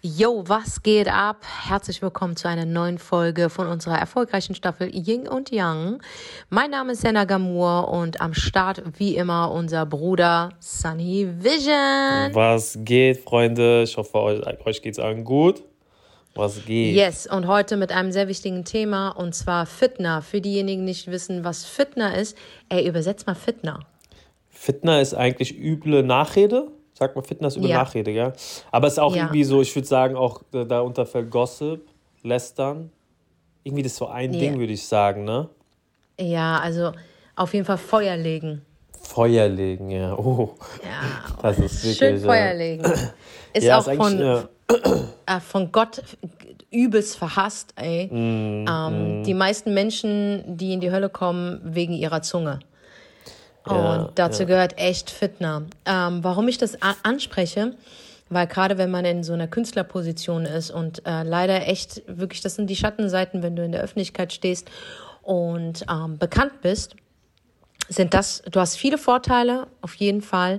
Yo, was geht ab? Herzlich willkommen zu einer neuen Folge von unserer erfolgreichen Staffel Ying und Yang. Mein Name ist Senna Gamur und am Start wie immer unser Bruder Sunny Vision. Was geht, Freunde? Ich hoffe, euch, euch geht's allen gut. Was geht? Yes, und heute mit einem sehr wichtigen Thema und zwar Fitner. Für diejenigen, die nicht wissen, was Fitner ist, ey, übersetzt mal Fitner. Fitner ist eigentlich üble Nachrede. Sagt man Fitness über ja. Nachrede, gell? Aber es ist auch ja. irgendwie so, ich würde sagen, auch darunter fällt Gossip, Lästern. Irgendwie das so ein ja. Ding, würde ich sagen, ne? Ja, also auf jeden Fall Feuer legen. Feuer legen, ja. Oh. Ja, das ist wirklich. Schön Feuer legen. Ist ja, auch ist von, äh, von Gott übelst verhasst, ey. Mm, ähm, mm. Die meisten Menschen, die in die Hölle kommen, wegen ihrer Zunge. Und dazu ja. gehört echt Fitner. Ähm, warum ich das anspreche, weil gerade wenn man in so einer Künstlerposition ist und äh, leider echt wirklich, das sind die Schattenseiten, wenn du in der Öffentlichkeit stehst und ähm, bekannt bist, sind das, du hast viele Vorteile, auf jeden Fall,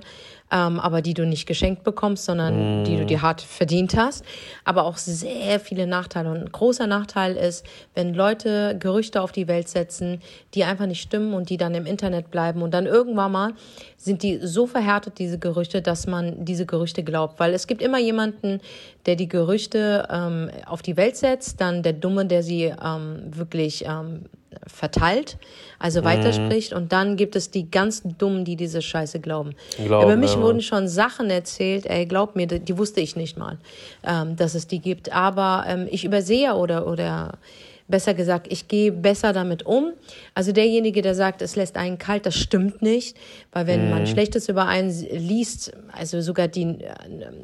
ähm, aber die du nicht geschenkt bekommst, sondern mm. die du dir hart verdient hast. Aber auch sehr viele Nachteile. Und ein großer Nachteil ist, wenn Leute Gerüchte auf die Welt setzen, die einfach nicht stimmen und die dann im Internet bleiben. Und dann irgendwann mal sind die so verhärtet, diese Gerüchte, dass man diese Gerüchte glaubt. Weil es gibt immer jemanden, der die Gerüchte ähm, auf die Welt setzt, dann der Dumme, der sie ähm, wirklich ähm, verteilt, also weiterspricht. Mhm. Und dann gibt es die ganzen Dummen, die diese Scheiße glauben. Glauben, Über mich ja. wurden schon Sachen erzählt, ey, glaub mir, die, die wusste ich nicht mal, ähm, dass es die gibt. Aber ähm, ich übersehe oder, oder besser gesagt, ich gehe besser damit um. Also derjenige, der sagt, es lässt einen kalt, das stimmt nicht, weil wenn mhm. man Schlechtes über einen liest, also sogar die äh,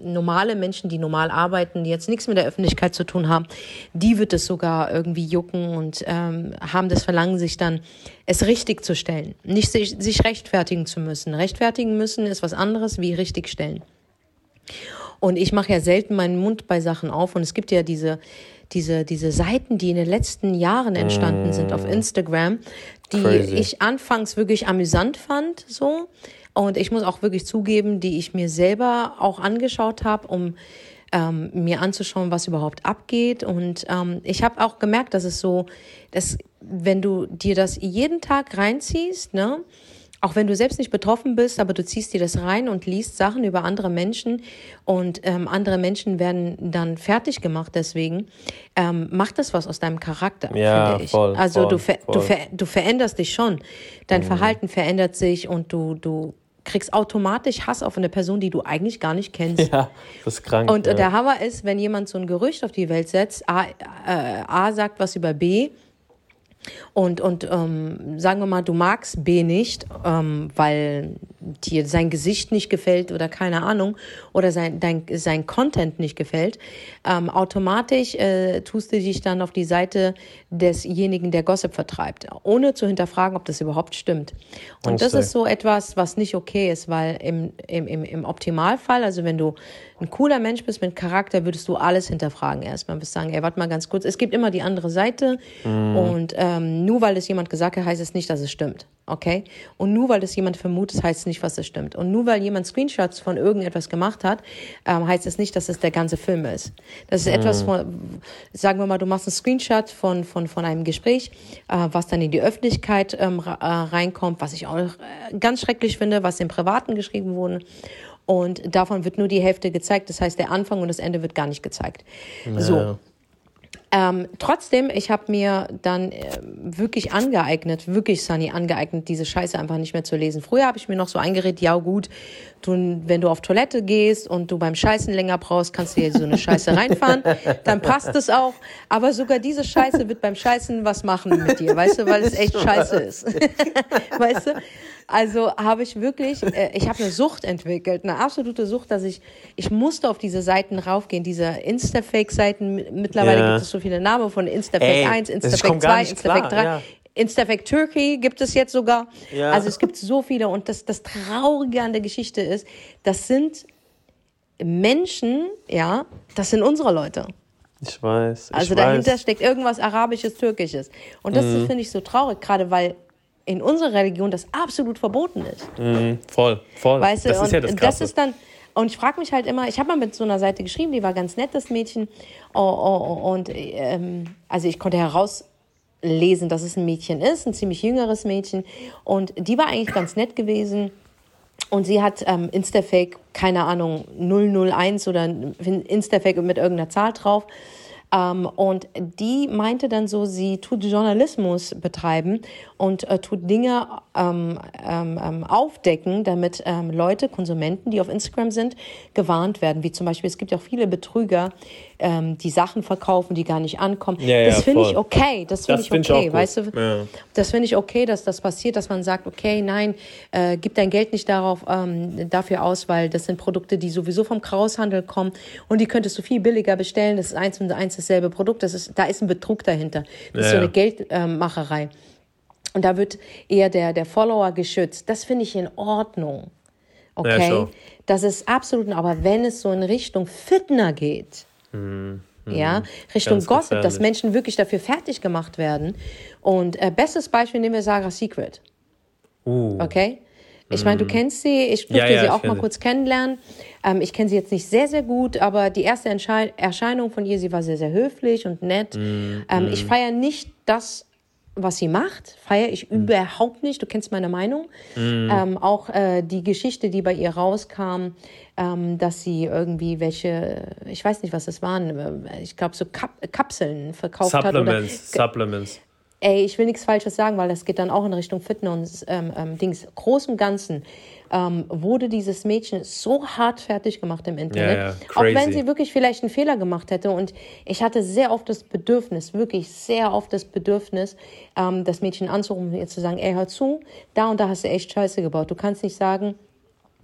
normale Menschen, die normal arbeiten, die jetzt nichts mit der Öffentlichkeit zu tun haben, die wird es sogar irgendwie jucken und ähm, haben das Verlangen, sich dann es richtig zu stellen, nicht sich, sich rechtfertigen zu müssen. Rechtfertigen müssen ist was anderes wie richtigstellen. Und ich mache ja selten meinen Mund bei Sachen auf und es gibt ja diese diese, diese Seiten, die in den letzten Jahren entstanden sind auf mm. Instagram, die Crazy. ich anfangs wirklich amüsant fand, so. Und ich muss auch wirklich zugeben, die ich mir selber auch angeschaut habe, um ähm, mir anzuschauen, was überhaupt abgeht. Und ähm, ich habe auch gemerkt, dass es so, dass wenn du dir das jeden Tag reinziehst, ne, auch wenn du selbst nicht betroffen bist, aber du ziehst dir das rein und liest Sachen über andere Menschen und ähm, andere Menschen werden dann fertig gemacht deswegen, ähm, macht das was aus deinem Charakter, ja, finde ich. Voll, also voll, du, ver voll. du, ver du veränderst dich schon. Dein mhm. Verhalten verändert sich und du, du kriegst automatisch Hass auf eine Person, die du eigentlich gar nicht kennst. Ja, das ist krank. Und ja. der Hammer ist, wenn jemand so ein Gerücht auf die Welt setzt, A, äh, A sagt was über B, und, und ähm, sagen wir mal, du magst B nicht, ähm, weil dir sein Gesicht nicht gefällt oder keine Ahnung, oder sein, dein, sein Content nicht gefällt, ähm, automatisch äh, tust du dich dann auf die Seite desjenigen, der Gossip vertreibt, ohne zu hinterfragen, ob das überhaupt stimmt. Und das ist so etwas, was nicht okay ist, weil im, im, im, im Optimalfall, also wenn du ein cooler Mensch bist mit Charakter, würdest du alles hinterfragen erstmal. Wirst sagen, ey, warte mal ganz kurz, es gibt immer die andere Seite mm. und ähm, nur weil es jemand gesagt hat, heißt es nicht, dass es stimmt. Okay? Und nur weil das jemand vermutet, heißt es nicht, was es stimmt. Und nur weil jemand Screenshots von irgendetwas gemacht hat, ähm, heißt es nicht, dass es der ganze Film ist. Das ist mm. etwas von, sagen wir mal, du machst einen Screenshot von, von, von einem Gespräch, äh, was dann in die Öffentlichkeit ähm, äh, reinkommt, was ich auch äh, ganz schrecklich finde, was im Privaten geschrieben wurde. Und davon wird nur die Hälfte gezeigt. Das heißt, der Anfang und das Ende wird gar nicht gezeigt. Naja. So. Ähm, trotzdem, ich habe mir dann äh, wirklich angeeignet, wirklich Sunny angeeignet, diese Scheiße einfach nicht mehr zu lesen. Früher habe ich mir noch so eingeredet, ja gut, du, wenn du auf Toilette gehst und du beim Scheißen länger brauchst, kannst du hier so eine Scheiße reinfahren, dann passt es auch. Aber sogar diese Scheiße wird beim Scheißen was machen mit dir, weißt du, weil es echt Scheiße ist. weißt du? Also habe ich wirklich, äh, ich habe eine Sucht entwickelt, eine absolute Sucht, dass ich, ich musste auf diese Seiten raufgehen, diese Instafake-Seiten. Mittlerweile ja. gibt es so viele Namen von Instafake Ey, 1, Instafake 2, Instafake 3. Ja. Instafake Turkey gibt es jetzt sogar. Ja. Also es gibt so viele. Und das, das Traurige an der Geschichte ist, das sind Menschen, ja, das sind unsere Leute. Ich weiß. Ich also dahinter weiß. steckt irgendwas Arabisches, Türkisches. Und das mhm. finde ich so traurig, gerade weil in unserer Religion das absolut verboten ist. Mhm, voll, voll. Weißt du, das ist ja das, Krasse. das ist dann, und ich frage mich halt immer, ich habe mal mit so einer Seite geschrieben, die war ganz nett, das Mädchen. Oh, oh, oh, und ähm, also ich konnte herauslesen, dass es ein Mädchen ist, ein ziemlich jüngeres Mädchen. Und die war eigentlich ganz nett gewesen. Und sie hat ähm, Instafake, keine Ahnung, 001 oder Instafake mit irgendeiner Zahl drauf. Ähm, und die meinte dann so, sie tut Journalismus betreiben und äh, tut Dinge ähm, ähm, ähm, aufdecken, damit ähm, Leute, Konsumenten, die auf Instagram sind, gewarnt werden. Wie zum Beispiel, es gibt ja auch viele Betrüger, ähm, die Sachen verkaufen, die gar nicht ankommen. Ja, das ja, finde ich okay. Das finde ich find okay. Ich weißt du, ja. das finde ich okay, dass das passiert, dass man sagt, okay, nein, äh, gib dein Geld nicht darauf dafür aus, weil das sind Produkte, die sowieso vom Kraushandel kommen und die könntest du viel billiger bestellen. Das ist eins und eins dasselbe Produkt. Das ist, da ist ein Betrug dahinter. Das ist so eine Geldmacherei. Und da wird eher der, der Follower geschützt. Das finde ich in Ordnung. Okay? Ja, das ist absolut, aber wenn es so in Richtung Fitner geht, mhm. ja, Richtung Ganz Gossip, gefährlich. dass Menschen wirklich dafür fertig gemacht werden. Und äh, bestes Beispiel nehmen wir Sarah Secret. Uh. Okay? Ich meine, du mhm. kennst sie, ich durfte ja, ja, sie auch mal kurz kennenlernen. Ähm, ich kenne sie jetzt nicht sehr, sehr gut, aber die erste Erscheinung von ihr, sie war sehr, sehr höflich und nett. Mm, ähm, mm. Ich feiere nicht das was sie macht, feiere ich mhm. überhaupt nicht. Du kennst meine Meinung. Mhm. Ähm, auch äh, die Geschichte, die bei ihr rauskam, ähm, dass sie irgendwie welche, ich weiß nicht, was das waren, äh, ich glaube so Kap Kapseln verkauft Supplements, hat. Oder, Supplements. Ey, ich will nichts Falsches sagen, weil das geht dann auch in Richtung Fitness ähm, ähm, Dings. Groß und Ganzen ähm, wurde dieses Mädchen so hart fertig gemacht im Internet. Ja, ja. Auch wenn sie wirklich vielleicht einen Fehler gemacht hätte. Und ich hatte sehr oft das Bedürfnis, wirklich sehr oft das Bedürfnis, ähm, das Mädchen anzurufen und ihr zu sagen, ey, hör zu, da und da hast du echt Scheiße gebaut. Du kannst nicht sagen,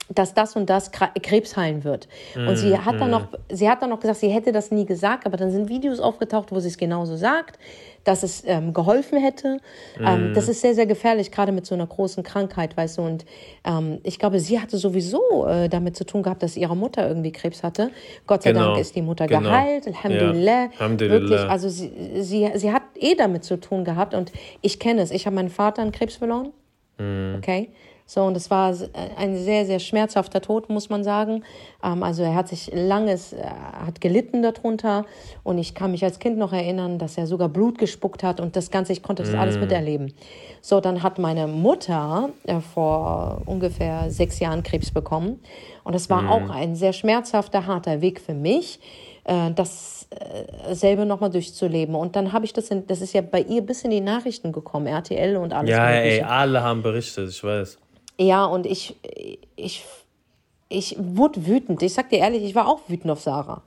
dass das und das Krebs heilen wird. Mm, und sie hat mm. dann noch, sie hat dann noch gesagt, sie hätte das nie gesagt, aber dann sind Videos aufgetaucht, wo sie es genauso sagt dass es ähm, geholfen hätte. Ähm, mhm. das ist sehr, sehr gefährlich, gerade mit so einer großen Krankheit, weißt du. Und ähm, ich glaube, sie hatte sowieso äh, damit zu tun gehabt, dass ihre Mutter irgendwie Krebs hatte. Gott sei genau. Dank ist die Mutter genau. geheilt. Alhamdulillah. Ja. Alhamdulillah. Wirklich, also sie, sie, sie hat eh damit zu tun gehabt. Und ich kenne es. Ich habe meinen Vater an Krebs verloren. Mm. Okay. So, und es war ein sehr, sehr schmerzhafter Tod, muss man sagen. Ähm, also er hat sich langes, äh, hat gelitten darunter. Und ich kann mich als Kind noch erinnern, dass er sogar Blut gespuckt hat und das Ganze, ich konnte das mm. alles miterleben. So, dann hat meine Mutter äh, vor ungefähr sechs Jahren Krebs bekommen. Und das war mm. auch ein sehr schmerzhafter, harter Weg für mich äh, das äh, nochmal durchzuleben. Und dann habe ich das, in, das ist ja bei ihr bis in die Nachrichten gekommen, RTL und alles. Ja, mögliche. ey, alle haben berichtet, ich weiß. Ja, und ich, ich, ich wurde wütend. Ich sag dir ehrlich, ich war auch wütend auf Sarah,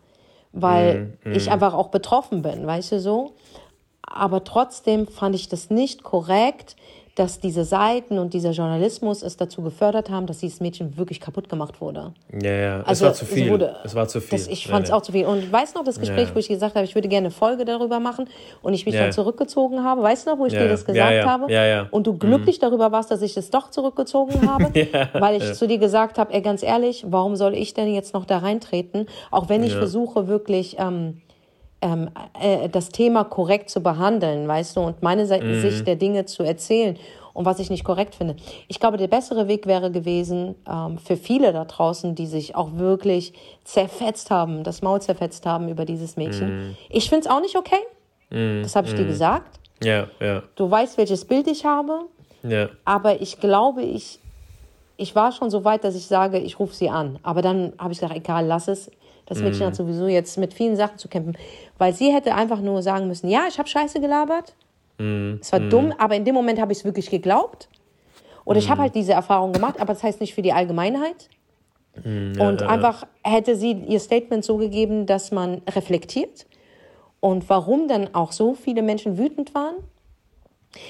weil mm, mm. ich einfach auch betroffen bin, weißt du so. Aber trotzdem fand ich das nicht korrekt, dass diese Seiten und dieser Journalismus es dazu gefördert haben, dass dieses Mädchen wirklich kaputt gemacht wurde. Ja, ja, also, es war zu viel. Wurde, es war zu viel. Das, ich fand es ja, auch zu viel. Und ich weiß noch das Gespräch, wo ich gesagt habe, ich würde gerne eine Folge darüber machen und ich mich dann zurückgezogen habe. Weißt du noch, wo ich dir das gesagt habe? Ja, ja. Und du glücklich mhm. darüber warst, dass ich es doch zurückgezogen habe, weil ich zu dir gesagt habe, ey, ganz ehrlich, warum soll ich denn jetzt noch da reintreten? Auch wenn ich versuche, wirklich... Ähm, ähm, äh, das Thema korrekt zu behandeln, weißt du, und meine mhm. Sicht der Dinge zu erzählen und was ich nicht korrekt finde. Ich glaube, der bessere Weg wäre gewesen ähm, für viele da draußen, die sich auch wirklich zerfetzt haben, das Maul zerfetzt haben über dieses Mädchen. Mm. Ich finde es auch nicht okay. Mm. Das habe ich dir mhm. gesagt. Ja, ja. Du weißt, welches Bild ich habe. Ja. Aber ich glaube, ich, ich war schon so weit, dass ich sage, ich rufe sie an. Aber dann habe ich gesagt, egal, lass es. Das Mädchen mm. hat sowieso jetzt mit vielen Sachen zu kämpfen. Weil sie hätte einfach nur sagen müssen, ja, ich habe Scheiße gelabert. Mm. Es war mm. dumm, aber in dem Moment habe ich es wirklich geglaubt. Oder ich habe halt diese Erfahrung gemacht, aber das heißt nicht für die Allgemeinheit. Ja, und einfach hätte sie ihr Statement so gegeben, dass man reflektiert. Und warum dann auch so viele Menschen wütend waren,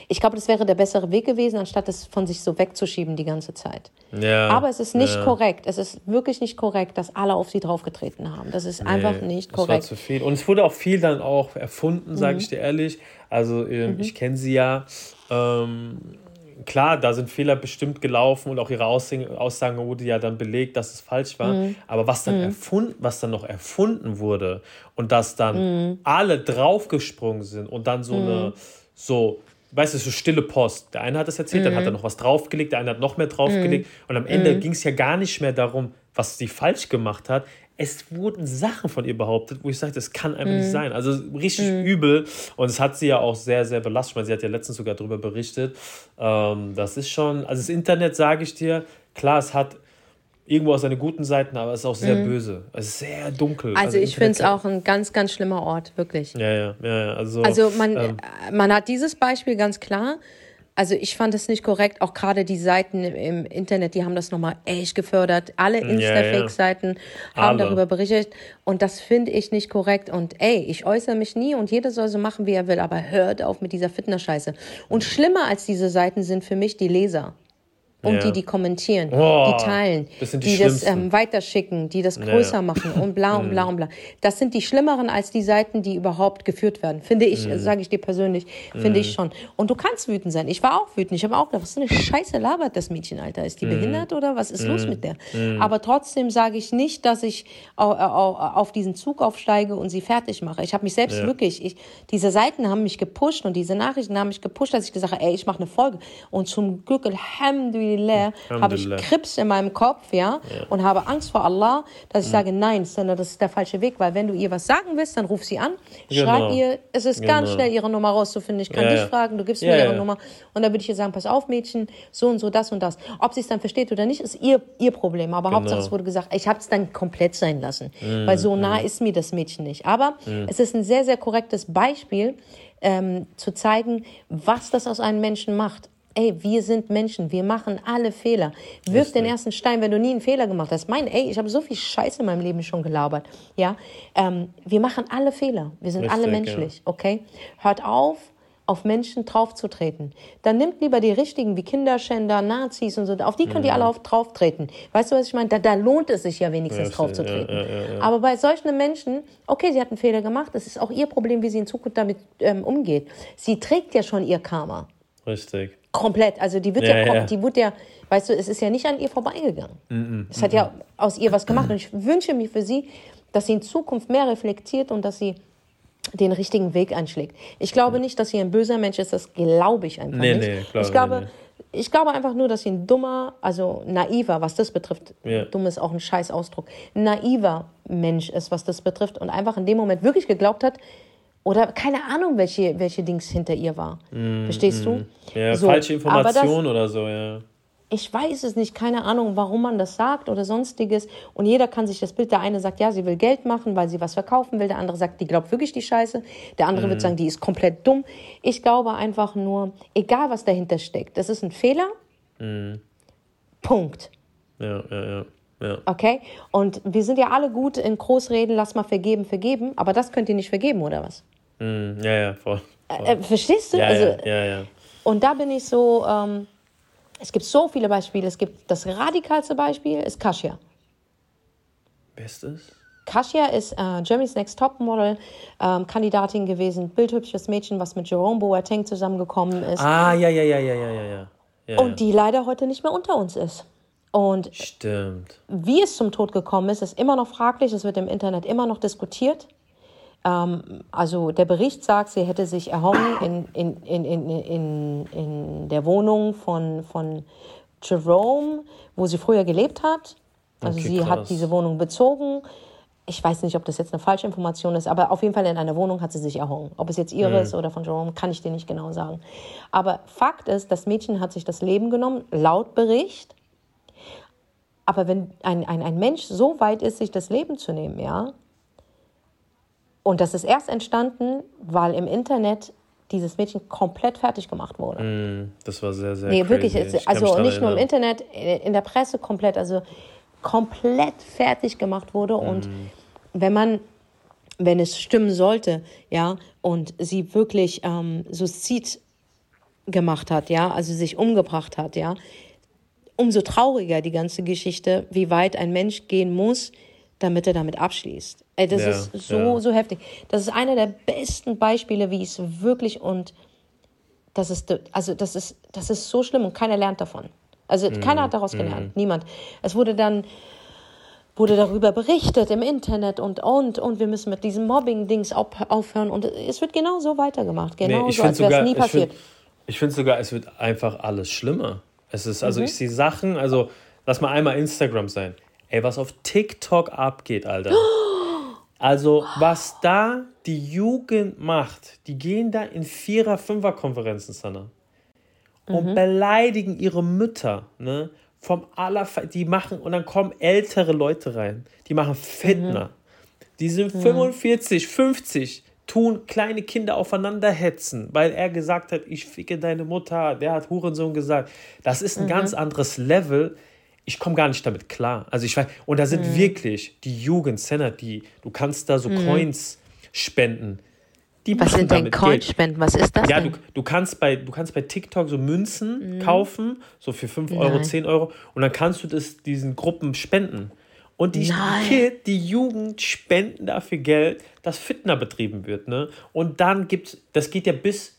ich glaube, das wäre der bessere Weg gewesen, anstatt es von sich so wegzuschieben die ganze Zeit. Ja, Aber es ist nicht ja. korrekt. Es ist wirklich nicht korrekt, dass alle auf sie draufgetreten haben. Das ist nee, einfach nicht korrekt. Das war zu viel. Und es wurde auch viel dann auch erfunden, sage mhm. ich dir ehrlich. Also äh, mhm. ich kenne sie ja. Ähm, klar, da sind Fehler bestimmt gelaufen und auch ihre Aussagen wurde ja dann belegt, dass es falsch war. Mhm. Aber was dann mhm. erfunden, was dann noch erfunden wurde und dass dann mhm. alle draufgesprungen sind und dann so eine mhm. so weißt du, so stille Post. Der eine hat das erzählt, mhm. dann hat er mhm. noch was draufgelegt, der eine hat noch mehr draufgelegt. Mhm. Und am Ende mhm. ging es ja gar nicht mehr darum, was sie falsch gemacht hat. Es wurden Sachen von ihr behauptet, wo ich sage, das kann einfach nicht mhm. sein. Also richtig mhm. übel. Und es hat sie ja auch sehr, sehr belastet. Meine, sie hat ja letztens sogar darüber berichtet. Ähm, das ist schon, also das Internet, sage ich dir, klar, es hat irgendwo auch seine guten Seiten, aber es ist auch sehr mhm. böse. Es ist sehr dunkel. Also, also ich finde es auch ein ganz, ganz schlimmer Ort, wirklich. Ja, ja, ja. Also, also man, ähm, man hat dieses Beispiel ganz klar. Also ich fand es nicht korrekt, auch gerade die Seiten im Internet, die haben das nochmal echt gefördert. Alle Insta-Fake-Seiten ja, ja. haben Alle. darüber berichtet und das finde ich nicht korrekt. Und ey, ich äußere mich nie und jeder soll so machen, wie er will, aber hört auf mit dieser Fitness-Scheiße. Und schlimmer als diese Seiten sind für mich die Leser und ja. die, die kommentieren, oh, die teilen, die, die das ähm, weiterschicken, die das größer ja. machen und bla und bla mhm. und bla. Das sind die schlimmeren als die Seiten, die überhaupt geführt werden. Finde ich, mhm. sage ich dir persönlich, finde mhm. ich schon. Und du kannst wütend sein. Ich war auch wütend. Ich habe auch gedacht, was für eine Scheiße labert das Mädchen, Alter. Ist die mhm. behindert oder was ist los mhm. mit der? Mhm. Aber trotzdem sage ich nicht, dass ich auf diesen Zug aufsteige und sie fertig mache. Ich habe mich selbst ja. wirklich, ich, diese Seiten haben mich gepusht und diese Nachrichten haben mich gepusht, dass ich gesagt habe, ey, ich mache eine Folge. Und zum Glück, Alhamdulillah, Alhamdulillah, habe ich Krips in meinem Kopf, ja, ja, und habe Angst vor Allah, dass ich mhm. sage, nein, sondern das ist der falsche Weg, weil wenn du ihr was sagen willst, dann ruf sie an, genau. schreib ihr, es ist genau. ganz schnell ihre Nummer rauszufinden. Ich kann ja, dich ja. fragen, du gibst mir ihre Nummer und dann würde ich ihr sagen, pass auf, Mädchen, so und so, das und das. Ob sie es dann versteht oder nicht, ist ihr, ihr Problem. Aber genau. Hauptsache, es wurde gesagt, ich habe es dann komplett sein lassen, mhm. weil so nah mhm. ist mir das Mädchen nicht. Aber mhm. es ist ein sehr, sehr korrektes Beispiel, ähm, zu zeigen, was das aus einem Menschen macht ey, wir sind Menschen, wir machen alle Fehler. Wirf den ersten Stein, wenn du nie einen Fehler gemacht hast. Mein, ey, ich habe so viel Scheiße in meinem Leben schon gelabert. Ja, ähm, wir machen alle Fehler. Wir sind Richtig, alle menschlich, ja. okay? Hört auf, auf Menschen draufzutreten. Dann nimmt lieber die richtigen wie Kinderschänder, Nazis und so. Auf die könnt mhm. ihr alle auf, drauftreten. Weißt du, was ich meine? Da, da lohnt es sich ja wenigstens ja, draufzutreten. Ja, ja, Aber bei solchen Menschen, okay, sie hat einen Fehler gemacht. Es ist auch ihr Problem, wie sie in Zukunft damit ähm, umgeht. Sie trägt ja schon ihr Karma. Richtig. Komplett. Also die wird ja, ja, ja. die wird ja, weißt du, es ist ja nicht an ihr vorbeigegangen. Mm -mm, es hat mm ja aus ihr was gemacht. Und ich wünsche mir für sie, dass sie in Zukunft mehr reflektiert und dass sie den richtigen Weg einschlägt. Ich glaube nicht, dass sie ein böser Mensch ist, das glaube ich einfach nee, nicht. Nee, glaube ich glaube, nee. ich glaube einfach nur, dass sie ein dummer, also naiver, was das betrifft, ja. dumm ist auch ein scheiß Ausdruck, naiver Mensch ist, was das betrifft und einfach in dem Moment wirklich geglaubt hat, oder keine Ahnung, welche, welche Dings hinter ihr war. Mm, Verstehst mm. du? Ja, so, falsche Information oder so, ja. Ich weiß es nicht, keine Ahnung, warum man das sagt oder sonstiges. Und jeder kann sich das Bild, der eine sagt, ja, sie will Geld machen, weil sie was verkaufen will. Der andere sagt, die glaubt wirklich die Scheiße. Der andere mm. wird sagen, die ist komplett dumm. Ich glaube einfach nur, egal was dahinter steckt, das ist ein Fehler. Mm. Punkt. Ja, ja, ja. Ja. Okay? Und wir sind ja alle gut in Großreden, lass mal vergeben, vergeben, aber das könnt ihr nicht vergeben, oder was? Mm, ja, ja, voll. voll. Äh, verstehst du? Ja, also, ja, ja, ja. Und da bin ich so, ähm, es gibt so viele Beispiele. Es gibt das radikalste Beispiel, ist Kasia. Das? Kasia ist äh, Jeremy's Next Topmodel ähm, Kandidatin gewesen, bildhübsches Mädchen, was mit Jerome Boateng zusammengekommen ist. Ah, ja, ja, ja, ja, ja, ja. ja. Und die leider heute nicht mehr unter uns ist. Und Stimmt. wie es zum Tod gekommen ist, ist immer noch fraglich. Es wird im Internet immer noch diskutiert. Ähm, also der Bericht sagt, sie hätte sich erhangen in, in, in, in, in, in der Wohnung von, von Jerome, wo sie früher gelebt hat. Also okay, sie krass. hat diese Wohnung bezogen. Ich weiß nicht, ob das jetzt eine falsche Information ist, aber auf jeden Fall in einer Wohnung hat sie sich erhangen. Ob es jetzt ihre ist mhm. oder von Jerome, kann ich dir nicht genau sagen. Aber Fakt ist, das Mädchen hat sich das Leben genommen, laut Bericht. Aber wenn ein, ein, ein Mensch so weit ist, sich das Leben zu nehmen, ja, und das ist erst entstanden, weil im Internet dieses Mädchen komplett fertig gemacht wurde. Mm, das war sehr, sehr Nee, crazy. wirklich. Also nicht nur im Internet, in der Presse komplett, also komplett fertig gemacht wurde. Mm. Und wenn man, wenn es stimmen sollte, ja, und sie wirklich ähm, Suizid gemacht hat, ja, also sich umgebracht hat, ja, umso trauriger die ganze Geschichte, wie weit ein Mensch gehen muss, damit er damit abschließt. Ey, das ja, ist so, ja. so heftig. Das ist einer der besten Beispiele, wie es wirklich und das ist, also das ist, das ist so schlimm und keiner lernt davon. Also mm, keiner hat daraus mm. gelernt, niemand. Es wurde dann, wurde darüber berichtet im Internet und, und, und wir müssen mit diesem Mobbing-Dings aufhören und es wird genau so weitergemacht. Genau nee, so, als wäre es nie passiert. Find, Ich finde sogar, es wird einfach alles schlimmer. Es ist, also mhm. ich sehe Sachen, also lass mal einmal Instagram sein. Ey, was auf TikTok abgeht, Alter. Also, was da die Jugend macht, die gehen da in Vierer-, Fünfer-Konferenzen, Sana. Und mhm. beleidigen ihre Mütter, ne? Vom aller, die machen, und dann kommen ältere Leute rein, die machen Fitner. Mhm. Die sind 45, 50, tun kleine Kinder aufeinander hetzen, weil er gesagt hat, ich ficke deine Mutter, der hat Hurensohn gesagt. Das ist ein mhm. ganz anderes Level ich komme gar nicht damit klar. Also ich weiß, und da sind mhm. wirklich die Jugendcenter, die, du kannst da so mhm. Coins spenden. Die Was sind denn Coins spenden? Was ist das? Ja, du, du, kannst bei, du kannst bei TikTok so Münzen mhm. kaufen, so für 5 Euro, Nein. 10 Euro, und dann kannst du das diesen Gruppen spenden. Und die Nein. Kid, die Jugend spenden dafür Geld, dass Fitner betrieben wird. Ne? Und dann gibt's, das geht ja bis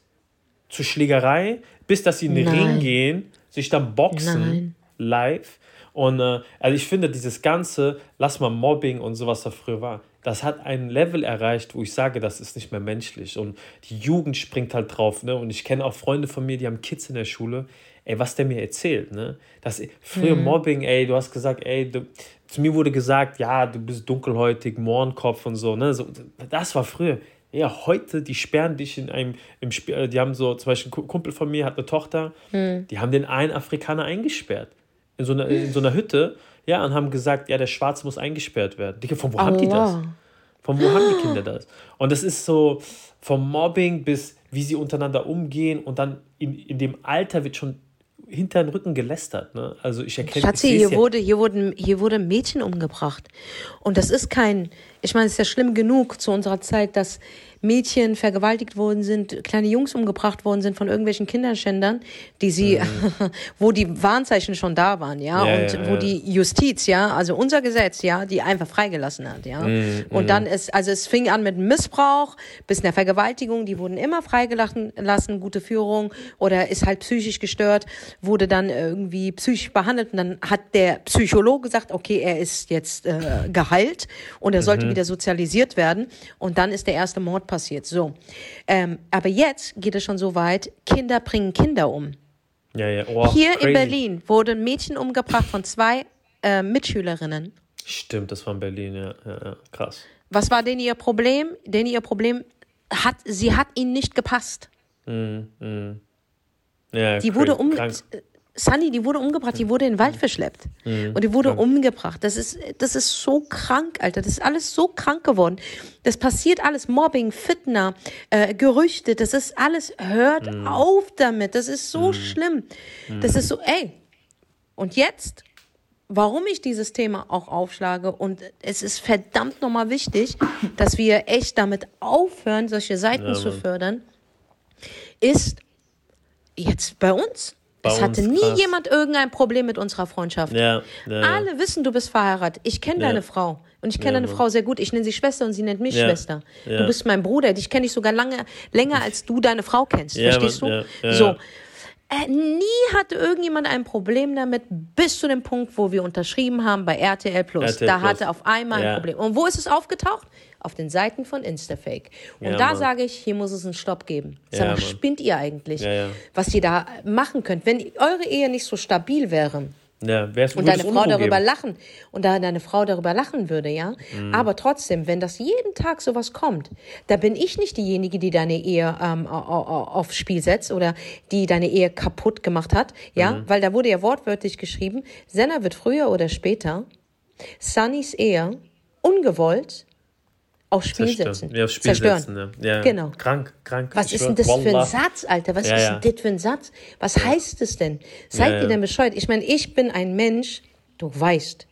zur Schlägerei, bis dass sie in den Nein. Ring gehen, sich dann boxen live. Und äh, also ich finde, dieses ganze, lass mal Mobbing und sowas da früher war, das hat ein Level erreicht, wo ich sage, das ist nicht mehr menschlich. Und die Jugend springt halt drauf. Ne? Und ich kenne auch Freunde von mir, die haben Kids in der Schule. Ey, was der mir erzählt, ne? Das früher mhm. Mobbing, ey, du hast gesagt, ey, du, zu mir wurde gesagt, ja, du bist dunkelhäutig, Mohrenkopf und so, ne? So, das war früher. Ja, heute, die sperren dich in einem, im Spiel, die haben so, zum Beispiel ein Kumpel von mir hat eine Tochter, mhm. die haben den einen Afrikaner eingesperrt in so einer, in so einer Hütte, ja, und haben gesagt, ja, der Schwarze muss eingesperrt werden. Digga, von wo Allah. haben die das? Von wo haben die Kinder das? Und das ist so vom Mobbing bis wie sie untereinander umgehen und dann in, in dem Alter wird schon hinter den Rücken gelästert. Ne? Also ich erkenne Schatzi, hier ja. wurde, hier, wurden, hier wurde ein Mädchen umgebracht. Und das ist kein, ich meine, es ist ja schlimm genug zu unserer Zeit, dass Mädchen vergewaltigt worden sind, kleine Jungs umgebracht worden sind von irgendwelchen Kinderschändern, die sie, mhm. wo die Warnzeichen schon da waren, ja, ja und ja, wo ja. die Justiz, ja, also unser Gesetz, ja, die einfach freigelassen hat, ja. Mhm. Und mhm. dann ist, also es fing an mit Missbrauch bis einer Vergewaltigung, die wurden immer freigelassen, lassen, gute Führung oder ist halt psychisch gestört, wurde dann irgendwie psychisch behandelt und dann hat der Psychologe gesagt, okay, er ist jetzt äh, geheilt und er sollte mhm. Wieder sozialisiert werden und dann ist der erste Mord passiert. So. Ähm, aber jetzt geht es schon so weit, Kinder bringen Kinder um. Ja, ja. Oh, Hier crazy. in Berlin wurde ein Mädchen umgebracht von zwei äh, Mitschülerinnen. Stimmt, das war in Berlin, ja. ja, ja. Krass. Was war denn ihr Problem? Denn ihr Problem hat, sie hat ihnen nicht gepasst. Mm, mm. Ja, die wurde um, krank. Sunny, die wurde umgebracht, die wurde in den Wald verschleppt. Mhm. Und die wurde krank. umgebracht. Das ist, das ist so krank, Alter. Das ist alles so krank geworden. Das passiert alles. Mobbing, Fitner, äh, Gerüchte, das ist alles, hört mhm. auf damit. Das ist so mhm. schlimm. Das ist so, ey. Und jetzt, warum ich dieses Thema auch aufschlage, und es ist verdammt nochmal wichtig, dass wir echt damit aufhören, solche Seiten ja, zu fördern, ist jetzt bei uns es hatte nie krass. jemand irgendein Problem mit unserer Freundschaft. Ja, ja, Alle wissen, du bist verheiratet. Ich kenne deine Frau. Und ich kenne deine Frau sehr gut. Ich nenne sie Schwester und sie nennt mich Schwester. Du bist mein Bruder. Dich kenne ich sogar lange, länger, als du deine Frau kennst. Verstehst du? So. Äh, nie hatte irgendjemand ein Problem damit, bis zu dem Punkt, wo wir unterschrieben haben bei RTL Plus. RTL da hatte auf einmal ein Problem. Und wo ist es aufgetaucht? Auf den Seiten von Instafake. Und ja, da Mann. sage ich, hier muss es einen Stopp geben. Sag ja, mal, spinnt ihr eigentlich, ja, was ihr da machen könnt? Wenn eure Ehe nicht so stabil wäre, ja, und deine Frau darüber lachen und da deine Frau darüber lachen würde, ja. Mhm. Aber trotzdem, wenn das jeden Tag sowas kommt, da bin ich nicht diejenige, die deine Ehe ähm, aufs Spiel setzt oder die deine Ehe kaputt gemacht hat, ja, mhm. weil da wurde ja wortwörtlich geschrieben, Senna wird früher oder später Sunnys Ehe ungewollt aufs Spiel Zerstören. setzen. Ja, aufs Spiel Zerstören. setzen, ja. ja. Genau. Krank, krank. Was ist denn das Wallah. für ein Satz, Alter? Was ja, ist denn das für ein Satz? Was heißt es denn? Seid ihr denn bescheuert? Ich meine, ich bin ein Mensch, du weißt,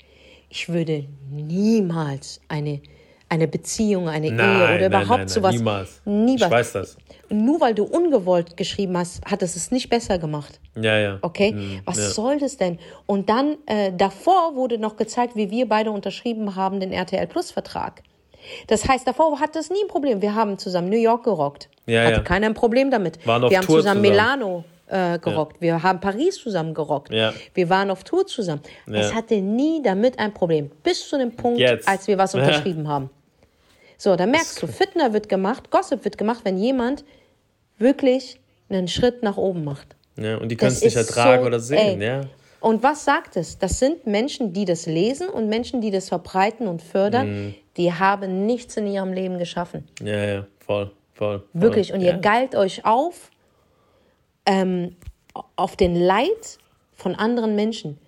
ich würde niemals eine, eine Beziehung, eine nein, Ehe oder nein, überhaupt nein, sowas. Niemals. niemals. Ich weiß das. Nur weil du ungewollt geschrieben hast, hat es es nicht besser gemacht. Ja, ja. Okay? Mhm, Was ja. soll das denn? Und dann, äh, davor wurde noch gezeigt, wie wir beide unterschrieben haben, den RTL Plus Vertrag. Das heißt, davor hatte es nie ein Problem. Wir haben zusammen New York gerockt. Ja, hatte ja. keiner ein Problem damit. Waren auf wir haben Tour zusammen, zusammen. Milano äh, gerockt. Ja. Wir haben Paris zusammen gerockt. Ja. Wir waren auf Tour zusammen. Ja. Es hatte nie damit ein Problem. Bis zu dem Punkt, Jetzt. als wir was unterschrieben haben. So, da merkst du, Fitner wird gemacht, Gossip wird gemacht, wenn jemand wirklich einen Schritt nach oben macht. Ja, und die können es nicht ertragen so, oder sehen, ey. ja. Und was sagt es? Das sind Menschen, die das lesen und Menschen, die das verbreiten und fördern, mm. Die haben nichts in ihrem Leben geschaffen. Ja, ja, voll, voll. voll. Wirklich. Und ja. ihr geilt euch auf ähm, auf den Leid von anderen Menschen.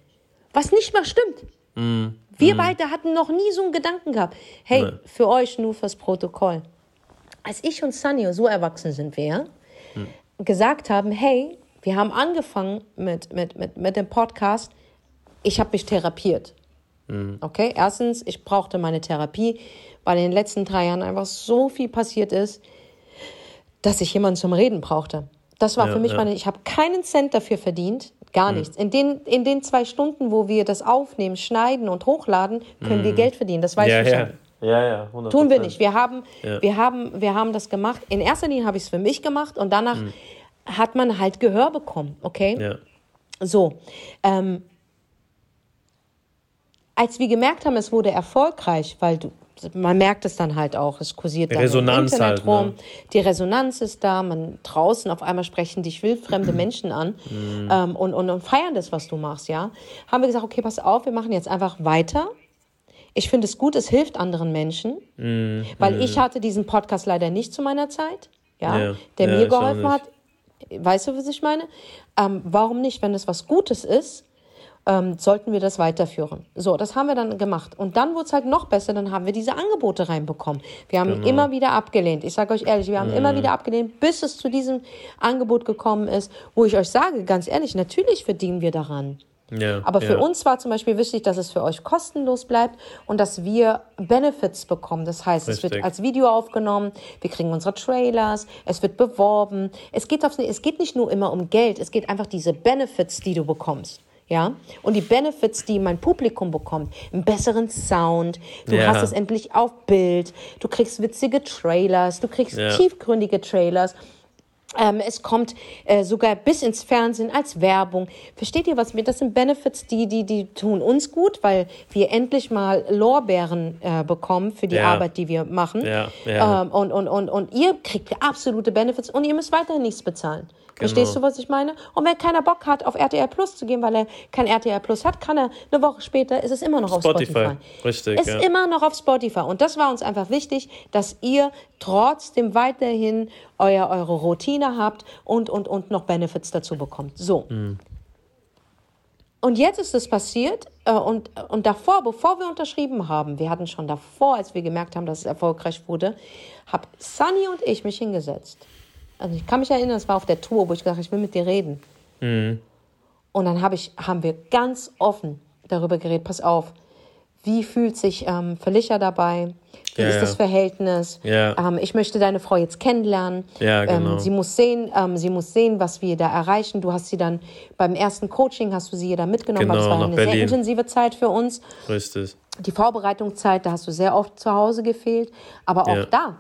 Was nicht mal stimmt. Mm. Wir mm. beide hatten noch nie so einen Gedanken gehabt. Hey, nee. für euch nur fürs Protokoll. Als ich und Sunny, so erwachsen sind wir, mm. gesagt haben, hey, wir haben angefangen mit, mit, mit, mit dem Podcast, ich habe mich therapiert. Mm. Okay, erstens, ich brauchte meine Therapie, weil in den letzten drei Jahren einfach so viel passiert ist, dass ich jemanden zum Reden brauchte. Das war ja, für mich ja. meine, ich habe keinen Cent dafür verdient, gar mhm. nichts. In den, in den zwei Stunden, wo wir das aufnehmen, schneiden und hochladen, können mhm. wir Geld verdienen. Das weiß ja, ich schon. Ja, ja, 100%. Tun wir nicht. Wir haben, wir haben, wir haben das gemacht. In erster Linie habe ich es für mich gemacht und danach mhm. hat man halt Gehör bekommen, okay? Ja. So. Ähm, als wir gemerkt haben, es wurde erfolgreich, weil du, man merkt es dann halt auch, es kursiert dann Resonanz im Internet halt, rum, ne? die Resonanz ist da, man draußen auf einmal sprechen dich wildfremde Menschen an mhm. ähm, und, und, und feiern das, was du machst, ja. Haben wir gesagt, okay, pass auf, wir machen jetzt einfach weiter. Ich finde es gut, es hilft anderen Menschen, mhm. weil mhm. ich hatte diesen Podcast leider nicht zu meiner Zeit, ja, ja. der ja, mir geholfen hat. Weißt du, was ich meine? Ähm, warum nicht, wenn es was Gutes ist, ähm, sollten wir das weiterführen. So, das haben wir dann gemacht. Und dann wurde es halt noch besser, dann haben wir diese Angebote reinbekommen. Wir haben genau. immer wieder abgelehnt. Ich sage euch ehrlich, wir haben mhm. immer wieder abgelehnt, bis es zu diesem Angebot gekommen ist, wo ich euch sage, ganz ehrlich, natürlich verdienen wir daran. Ja, Aber für ja. uns war zum Beispiel wichtig, dass es für euch kostenlos bleibt und dass wir Benefits bekommen. Das heißt, Richtig. es wird als Video aufgenommen, wir kriegen unsere Trailers, es wird beworben. Es geht, aufs, es geht nicht nur immer um Geld, es geht einfach diese Benefits, die du bekommst ja, und die Benefits, die mein Publikum bekommt, einen besseren Sound, du ja. hast es endlich auf Bild, du kriegst witzige Trailers, du kriegst ja. tiefgründige Trailers. Ähm, es kommt äh, sogar bis ins Fernsehen als Werbung. Versteht ihr, was mir? Das sind Benefits, die, die, die tun uns gut, weil wir endlich mal Lorbeeren äh, bekommen für die ja. Arbeit, die wir machen. Ja. Ja. Ähm, und, und, und, und ihr kriegt absolute Benefits und ihr müsst weiterhin nichts bezahlen. Genau. Verstehst du, was ich meine? Und wenn keiner Bock hat, auf RTL Plus zu gehen, weil er kein RTL Plus hat, kann er eine Woche später, ist es immer noch Spotify. auf Spotify. Richtig. Ist ja. immer noch auf Spotify. Und das war uns einfach wichtig, dass ihr trotzdem weiterhin euer, eure Routine habt und, und, und noch Benefits dazu bekommt. So. Mhm. Und jetzt ist es passiert äh, und, und davor, bevor wir unterschrieben haben, wir hatten schon davor, als wir gemerkt haben, dass es erfolgreich wurde, habe Sunny und ich mich hingesetzt also ich kann mich erinnern, es war auf der Tour, wo ich gesagt habe, ich will mit dir reden. Mhm. Und dann hab ich, haben wir ganz offen darüber geredet, pass auf, wie fühlt sich ähm, Felicia dabei? Wie ja, ist das Verhältnis? Ja. Ähm, ich möchte deine Frau jetzt kennenlernen. Ja, ähm, genau. ähm, sie muss sehen, ähm, sie muss sehen, was wir da erreichen. Du hast sie dann beim ersten Coaching hast du sie da mitgenommen, genau, es war eine Berlin. sehr intensive Zeit für uns. Richtig. Die Vorbereitungszeit, da hast du sehr oft zu Hause gefehlt. Aber auch da,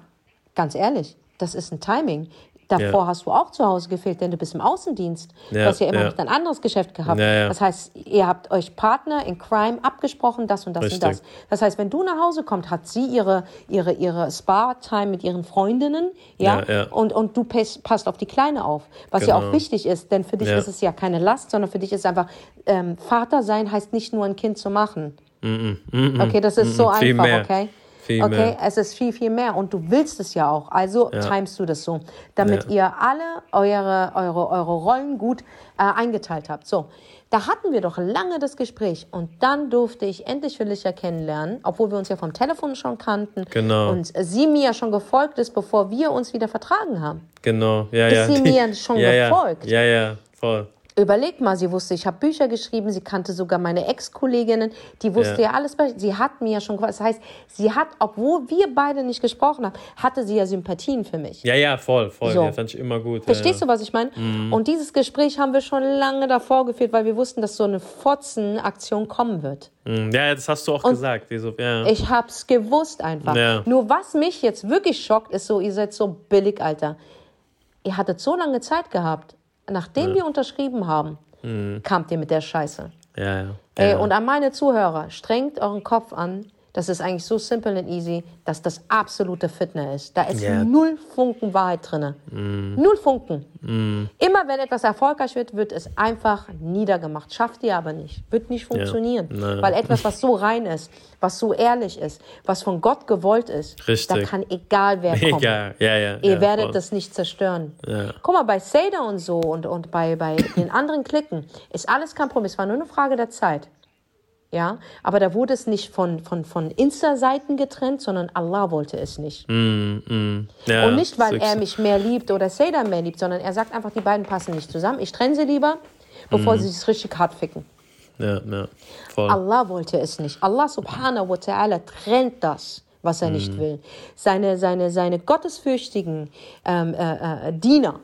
ganz ehrlich, das ist ein Timing. Davor ja. hast du auch zu Hause gefehlt, denn du bist im Außendienst. Ja, du hast ja immer ja. noch ein anderes Geschäft gehabt. Das heißt, ihr habt euch Partner in Crime abgesprochen, das und das Richtig. und das. Das heißt, wenn du nach Hause kommst, hat sie ihre, ihre, ihre Spa-Time mit ihren Freundinnen, ja, Und, und du passt, passt auf die Kleine auf. Was genau. ja auch genau. wichtig ist, denn für dich ist es ja keine Last, sondern für dich ist einfach, ähm, Vater sein heißt nicht nur ein Kind zu machen. Mm -mm, mm okay, das ist so einfach, okay? Viel okay, mehr. es ist viel, viel mehr und du willst es ja auch. Also ja. timest du das so, damit ja. ihr alle eure, eure, eure Rollen gut äh, eingeteilt habt. So, da hatten wir doch lange das Gespräch und dann durfte ich endlich Felicia kennenlernen, obwohl wir uns ja vom Telefon schon kannten. Genau. Und sie mir ja schon gefolgt ist, bevor wir uns wieder vertragen haben. Genau, ja, ist ja. Ist sie mir schon ja, gefolgt. Ja, ja, voll. Überleg mal, sie wusste, ich habe Bücher geschrieben, sie kannte sogar meine Ex-Kolleginnen, die wusste ja. ja alles. Sie hat mir ja schon, das heißt, sie hat, obwohl wir beide nicht gesprochen haben, hatte sie ja Sympathien für mich. Ja, ja, voll, voll. So. Ja, fand ich immer gut. Verstehst ja, du, was ich meine? Mhm. Und dieses Gespräch haben wir schon lange davor geführt, weil wir wussten, dass so eine Fotzen-Aktion kommen wird. Mhm. Ja, das hast du auch Und gesagt. So, ja. Ich hab's gewusst einfach. Ja. Nur was mich jetzt wirklich schockt, ist so, ihr seid so billig, Alter. Ihr hattet so lange Zeit gehabt nachdem ja. wir unterschrieben haben, mhm. kamt ihr mit der Scheiße. Ja, ja. Ey, und an meine Zuhörer, strengt euren Kopf an. Das ist eigentlich so simple und easy, dass das absolute Fitness ist. Da ist yeah. null Funken Wahrheit drin. Mm. Null Funken. Mm. Immer wenn etwas erfolgreich wird, wird es einfach niedergemacht. Schafft ihr aber nicht. Wird nicht funktionieren. Ja. Weil etwas, was so rein ist, was so ehrlich ist, was von Gott gewollt ist, Richtig. da kann egal wer kommen. Egal. Ja, ja, ihr werdet voll. das nicht zerstören. Guck mal, bei Seder und so und, und bei, bei den anderen Klicken ist alles kein Problem. Es war nur eine Frage der Zeit. Ja, aber da wurde es nicht von, von, von Insta-Seiten getrennt, sondern Allah wollte es nicht. Mm, mm. Ja, und nicht, weil er mich mehr liebt oder Seda mehr liebt, sondern er sagt einfach, die beiden passen nicht zusammen. Ich trenne sie lieber, bevor mm. sie sich richtig hart ficken. Ja, ja, voll. Allah wollte es nicht. Allah subhanahu wa ta'ala trennt das, was er nicht mm. will. Seine, seine, seine gottesfürchtigen ähm, äh, äh, Diener,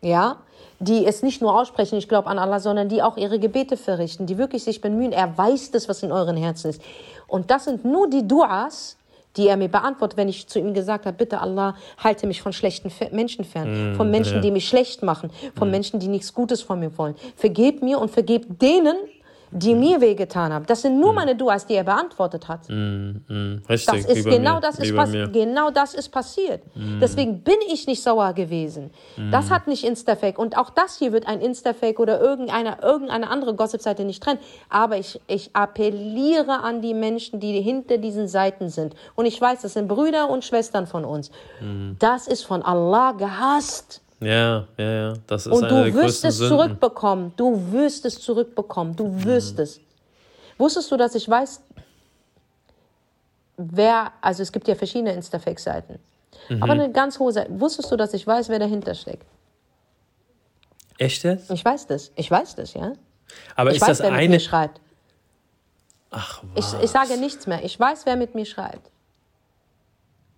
ja, die es nicht nur aussprechen, ich glaube an Allah, sondern die auch ihre Gebete verrichten, die wirklich sich bemühen. Er weiß das, was in euren Herzen ist. Und das sind nur die Duas, die er mir beantwortet, wenn ich zu ihm gesagt habe, bitte Allah, halte mich von schlechten Menschen fern, mm, von Menschen, ja. die mich schlecht machen, von mm. Menschen, die nichts Gutes von mir wollen. Vergeb mir und vergeb denen, die mir wehgetan haben. Das sind nur mhm. meine Duas, die er beantwortet hat. Mm, richtig, das ist genau das ist genau das ist passiert. Deswegen bin ich nicht sauer gewesen. Das hat nicht Instafake und auch das hier wird ein Instafake oder irgendeine irgendeine andere Gossip-Seite nicht trennen. Aber ich ich appelliere an die Menschen, die hinter diesen Seiten sind. Und ich weiß, das sind Brüder und Schwestern von uns. Das ist von Allah gehasst. Ja, ja, ja. Das ist Und du wirst es Sünden. zurückbekommen. Du wirst es zurückbekommen. Du wirst mhm. es. Wusstest du, dass ich weiß, wer, also es gibt ja verschiedene Instafake-Seiten. Mhm. Aber eine ganz hohe Seite. Wusstest du, dass ich weiß, wer dahinter steckt? Echt jetzt? Ich weiß das. Ich weiß das, ja. Aber ich ist weiß, das wer eine. Mit mir schreibt. Ach, was? Ich, ich sage nichts mehr. Ich weiß, wer mit mir schreibt.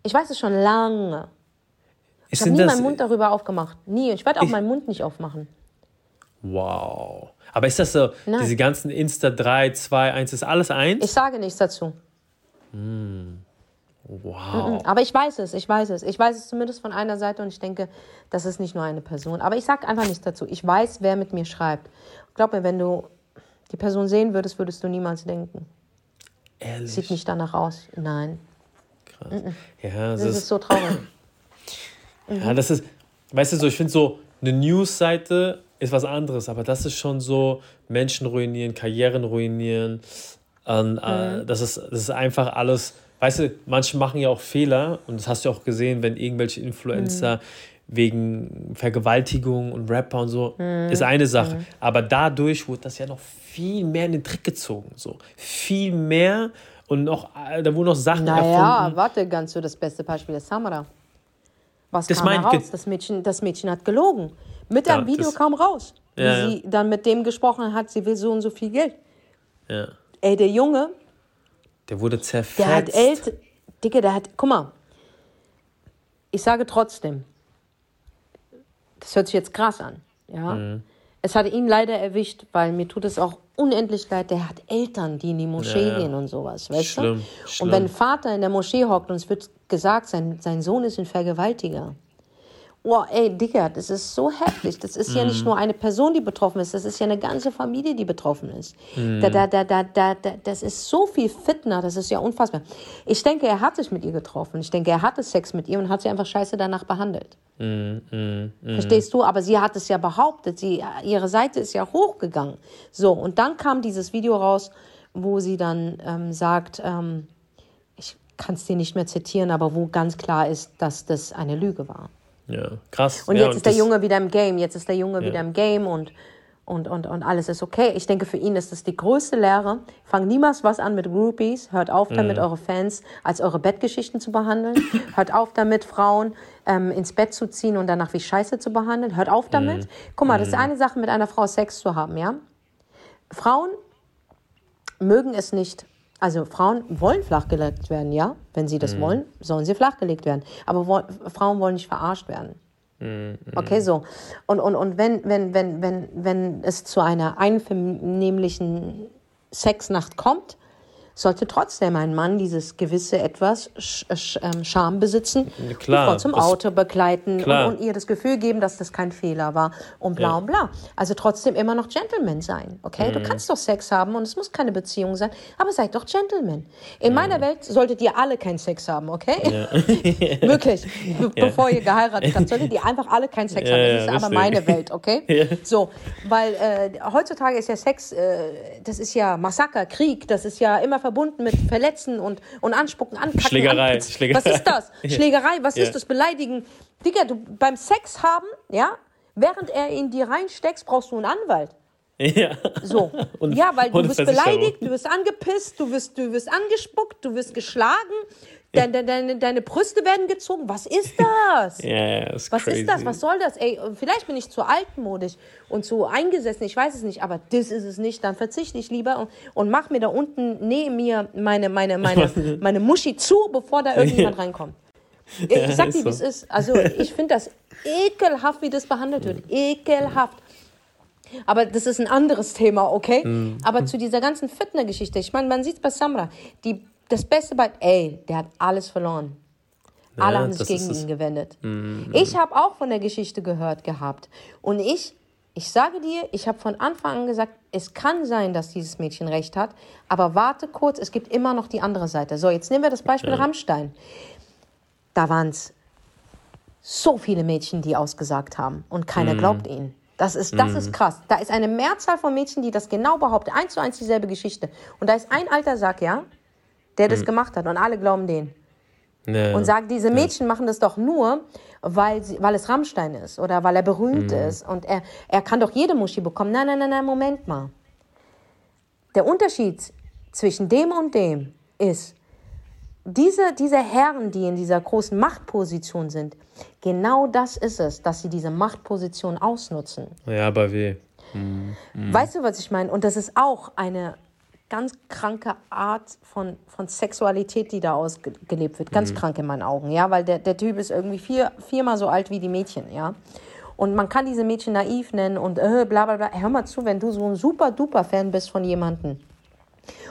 Ich weiß es schon lange. Ich habe nie meinen Mund darüber aufgemacht. Nie. Ich werde auch ich, meinen Mund nicht aufmachen. Wow. Aber ist das so, Nein. diese ganzen Insta 3, 2, 1, ist alles eins? Ich sage nichts dazu. Mm. Wow. Aber ich weiß es, ich weiß es. Ich weiß es zumindest von einer Seite und ich denke, das ist nicht nur eine Person. Aber ich sage einfach nichts dazu. Ich weiß, wer mit mir schreibt. Glaub mir, wenn du die Person sehen würdest, würdest du niemals denken. Ehrlich? Sieht nicht danach aus. Nein. Krass. Ja, das, das ist, ist so traurig. Mhm. Ja, das ist, weißt du, so, ich finde so, eine News-Seite ist was anderes, aber das ist schon so Menschen ruinieren, Karrieren ruinieren. Und, äh, mhm. das, ist, das ist einfach alles, weißt du, manche machen ja auch Fehler und das hast du auch gesehen, wenn irgendwelche Influencer mhm. wegen Vergewaltigung und Rapper und so, mhm. ist eine Sache. Mhm. Aber dadurch wurde das ja noch viel mehr in den Trick gezogen. So. Viel mehr und noch, äh, da wurden noch Sachen naja, erfunden. Naja, warte, ganz so das beste Beispiel ist Samara. Was das kam heraus? Das Mädchen, das Mädchen hat gelogen. Mit ja, einem Video kam raus. Wie ja, sie dann mit dem gesprochen hat, sie will so und so viel Geld. Ja. Ey, der Junge. Der wurde zerfetzt. Der hat Eltern. Dicke, der hat. Guck mal. Ich sage trotzdem. Das hört sich jetzt krass an. Ja. Mhm. Es hat ihn leider erwischt, weil mir tut es auch unendlich leid. Der hat Eltern, die in die Moschee ja, gehen und sowas, weißt schlimm, du? Schlimm. Und wenn ein Vater in der Moschee hockt und es wird gesagt, sein, sein Sohn ist ein Vergewaltiger, Oh, ey, Digga, das ist so heftig. Das ist mm. ja nicht mhm. nur eine Person, die betroffen ist, das ist ja eine ganze Familie, die betroffen ist. Mm. Da, da, da, da, da, da, das ist so viel Fitner, das ist ja unfassbar. Ich denke, er hat sich mit ihr getroffen. Ich denke, er hatte Sex mit ihr und hat sie einfach scheiße danach behandelt. Mm, Verstehst du? Aber sie hat es ja behauptet. Sie, ihre Seite ist ja hochgegangen. So, und dann kam dieses Video raus, wo sie dann ähm, sagt, ähm, ich kann es dir nicht mehr zitieren, aber wo ganz klar ist, dass das eine Lüge war. Ja, krass. Und ja, jetzt und ist der Junge wieder im Game. Jetzt ist der Junge ja. wieder im Game und, und, und, und alles ist okay. Ich denke, für ihn ist das die größte Lehre. Fangt niemals was an mit Groupies. Hört auf damit, mhm. eure Fans als eure Bettgeschichten zu behandeln. Hört auf damit, Frauen ähm, ins Bett zu ziehen und danach wie Scheiße zu behandeln. Hört auf damit. Mhm. Guck mal, das ist mhm. eine Sache, mit einer Frau Sex zu haben, ja? Frauen mögen es nicht, also Frauen wollen flachgelegt werden, ja. Wenn sie das mhm. wollen, sollen sie flachgelegt werden. Aber wo, Frauen wollen nicht verarscht werden. Mhm. Okay, so. Und, und, und wenn, wenn, wenn, wenn, wenn es zu einer einvernehmlichen Sexnacht kommt, sollte trotzdem ein Mann dieses gewisse etwas ähm, Scham besitzen, klar, die Frau zum Auto begleiten und, und, ihr das Gefühl geben, dass das kein Fehler war und bla ja. und bla. Also trotzdem immer noch Gentleman sein, okay? Mhm. Du kannst doch Sex haben und es muss keine Beziehung sein, aber seid doch Gentleman. In mhm. meiner Welt solltet ihr alle keinen Sex haben, okay? Ja. Wirklich. Be ja. Bevor ihr geheiratet habt, solltet ihr einfach alle keinen Sex haben. Das ist aber meine Welt, okay? So, weil äh, heutzutage ist ja Sex, äh, das ist ja Massaker, Krieg, das ist ja immer verbunden mit Verletzen und, und Anspucken, Anpacken. Schlägerei, Schlägerei. Was ist das? Schlägerei, was ist das? Beleidigen. Digga, du beim Sex haben, ja, während er in dir reinsteckst, brauchst du einen Anwalt. Ja. So. Und, ja, weil du bist beleidigt, du wirst angepisst, du wirst, du wirst angespuckt, du wirst geschlagen, deine, deine, deine Brüste werden gezogen. Was ist das? Yeah, Was crazy. ist das? Was soll das? Ey, vielleicht bin ich zu altmodisch und zu eingesessen, ich weiß es nicht, aber das ist es nicht. Dann verzichte ich lieber und, und mach mir da unten neben mir meine, meine, meine, meine Muschi zu, bevor da irgendjemand reinkommt. Ich, ich sag dir, wie es ist. Also ich finde das ekelhaft, wie das behandelt wird. Ekelhaft. Aber das ist ein anderes Thema, okay? Mm. Aber zu dieser ganzen Fitner-Geschichte, ich meine, man sieht es bei Samra, die das Beste bei, ey, der hat alles verloren. Ja, Alle haben sich gegen ihn gewendet. Mm, ich habe auch von der Geschichte gehört gehabt. Und ich, ich sage dir, ich habe von Anfang an gesagt, es kann sein, dass dieses Mädchen recht hat, aber warte kurz, es gibt immer noch die andere Seite. So, jetzt nehmen wir das Beispiel ja. Rammstein. Da waren es so viele Mädchen, die ausgesagt haben und keiner mm. glaubt ihnen. Das ist, das mm. ist krass. Da ist eine Mehrzahl von Mädchen, die das genau behaupten. Eins zu eins dieselbe Geschichte. Und da ist ein alter Sack, ja, der das mhm. gemacht hat und alle glauben den. Ja, und sagen, diese Mädchen machen das doch nur, weil, sie, weil es Rammstein ist oder weil er berühmt mhm. ist und er, er kann doch jede Muschi bekommen. Nein, nein, nein, nein, Moment mal. Der Unterschied zwischen dem und dem ist, diese, diese Herren, die in dieser großen Machtposition sind, genau das ist es, dass sie diese Machtposition ausnutzen. Ja, aber wie? Mhm. Weißt du, was ich meine? Und das ist auch eine ganz kranke Art von, von Sexualität, die da ausgelebt wird. Ganz mhm. krank in meinen Augen, ja, weil der, der Typ ist irgendwie vier, viermal so alt wie die Mädchen, ja. Und man kann diese Mädchen naiv nennen und äh, bla bla bla. Hör mal zu, wenn du so ein super duper Fan bist von jemandem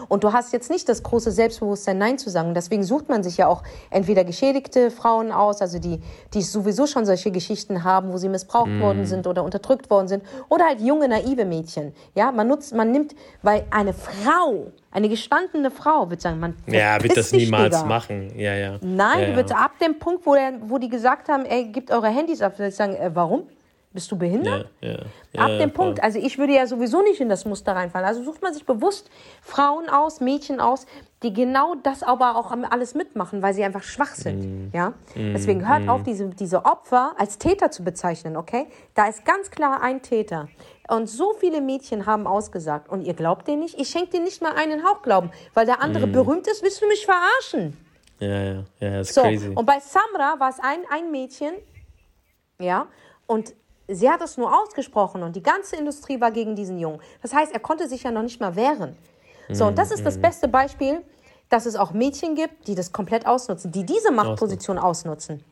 und du hast jetzt nicht das große Selbstbewusstsein, Nein zu sagen. deswegen sucht man sich ja auch entweder geschädigte Frauen aus, also die, die sowieso schon solche Geschichten haben, wo sie missbraucht mm. worden sind oder unterdrückt worden sind, oder halt junge, naive Mädchen. Ja, man nutzt, man nimmt, weil eine Frau, eine gestandene Frau, wird sagen, man ja, wird das niemals Digga. machen. Ja, ja. Nein, ja, ja. wird ab dem Punkt, wo, der, wo die gesagt haben, ey, gebt eure Handys ab, würde ich sagen, äh, warum? Bist du behindert? Ja, ja, Ab dem Punkt. Also ich würde ja sowieso nicht in das Muster reinfallen. Also sucht man sich bewusst Frauen aus, Mädchen aus, die genau das aber auch alles mitmachen, weil sie einfach schwach sind. Mm. Ja? Mm. Deswegen hört mm. auf, diese, diese Opfer als Täter zu bezeichnen, okay? Da ist ganz klar ein Täter. Und so viele Mädchen haben ausgesagt. Und ihr glaubt denen nicht? Ich schenke dir nicht mal einen Hauch Glauben. Weil der andere mm. berühmt ist, willst du mich verarschen? Ja, ja, ja, das ist so, crazy. Und bei Samra war es ein, ein Mädchen, ja, und sie hat es nur ausgesprochen und die ganze Industrie war gegen diesen Jungen. Das heißt, er konnte sich ja noch nicht mal wehren. So, und das ist das mhm. beste Beispiel, dass es auch Mädchen gibt, die das komplett ausnutzen, die diese Machtposition ausnutzen.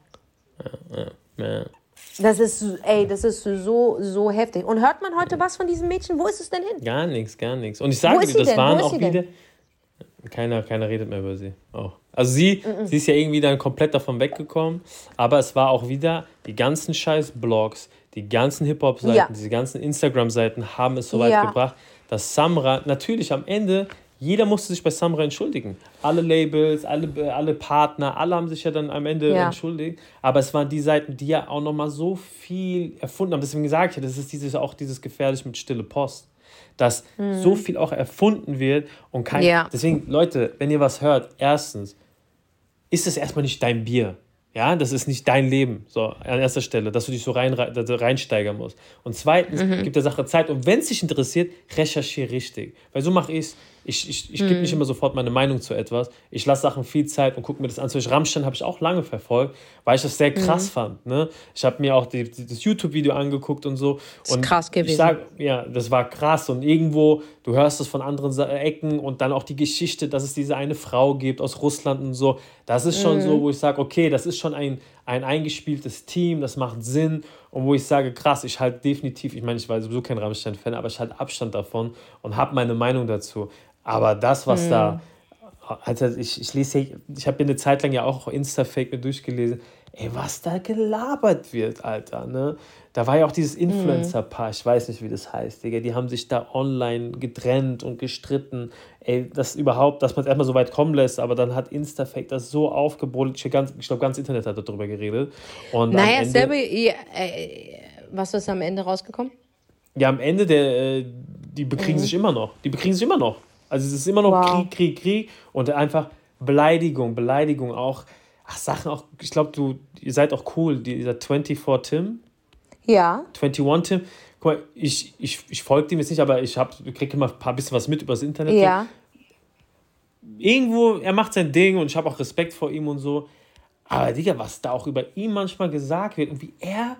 Das ist, ey, das ist so, so heftig. Und hört man heute was von diesem Mädchen? Wo ist es denn hin? Gar nichts, gar nichts. Und ich sage dir, das denn? waren auch wieder. Keiner, keiner redet mehr über sie. Oh. Also sie, mm -mm. sie ist ja irgendwie dann komplett davon weggekommen, aber es war auch wieder die ganzen scheiß Blogs, die ganzen Hip-Hop-Seiten, ja. diese ganzen Instagram-Seiten haben es so weit ja. gebracht, dass Samra natürlich am Ende, jeder musste sich bei Samra entschuldigen. Alle Labels, alle, alle Partner, alle haben sich ja dann am Ende ja. entschuldigt. Aber es waren die Seiten, die ja auch nochmal so viel erfunden haben. Deswegen gesagt ich, das ist dieses, auch dieses gefährlich mit stille Post. Dass mhm. so viel auch erfunden wird und kein. Ja. Deswegen, Leute, wenn ihr was hört, erstens, ist es erstmal nicht dein Bier. Ja, das ist nicht dein Leben, so an erster Stelle, dass du dich so rein, reinsteigern musst. Und zweitens, mhm. gib der Sache Zeit. Und wenn es dich interessiert, recherchiere richtig. Weil so mache ich es. Ich, ich, ich mhm. gebe nicht immer sofort meine Meinung zu etwas. Ich lasse Sachen viel Zeit und gucke mir das an. Zum Beispiel Rammstein habe ich auch lange verfolgt, weil ich das sehr krass mhm. fand. Ne? Ich habe mir auch die, die, das YouTube-Video angeguckt und so. Das ist krass gewesen. Ich sag, ja, das war krass. Und irgendwo, du hörst es von anderen Ecken und dann auch die Geschichte, dass es diese eine Frau gibt aus Russland und so. Das ist schon so, mhm. wo ich sage, okay, das ist schon ein, ein eingespieltes Team, das macht Sinn und wo ich sage, krass, ich halte definitiv, ich meine, ich war sowieso kein Rammstein-Fan, aber ich halte Abstand davon und habe meine Meinung dazu. Aber das, was mhm. da Also ich, ich lese, ich habe mir eine Zeit lang ja auch Insta-Fake mit durchgelesen. Ey, was da gelabert wird, Alter, ne? Da war ja auch dieses mhm. Influencer-Paar, ich weiß nicht, wie das heißt, Digga. Die haben sich da online getrennt und gestritten. Ey, das überhaupt, dass man es erstmal so weit kommen lässt, aber dann hat Instafake das so aufgebrüllt. Ich, glaube, ganz Internet hat darüber geredet. Und naja, Ende, selber, ja, äh, was ist am Ende rausgekommen? Ja, am Ende, der, äh, die bekriegen mhm. sich immer noch. Die bekriegen sich immer noch. Also es ist immer noch wow. Krieg, Krieg, Krieg und einfach Beleidigung, Beleidigung auch. Ach, Sachen auch, ich glaube, du, ihr seid auch cool, dieser 24 Tim. Ja. 21 Tim. Guck mal, ich, ich, ich folge dem jetzt nicht, aber ich kriege immer ein paar bisschen was mit übers Internet. Ja. Irgendwo, er macht sein Ding und ich habe auch Respekt vor ihm und so. Aber Digga, was da auch über ihn manchmal gesagt wird und wie er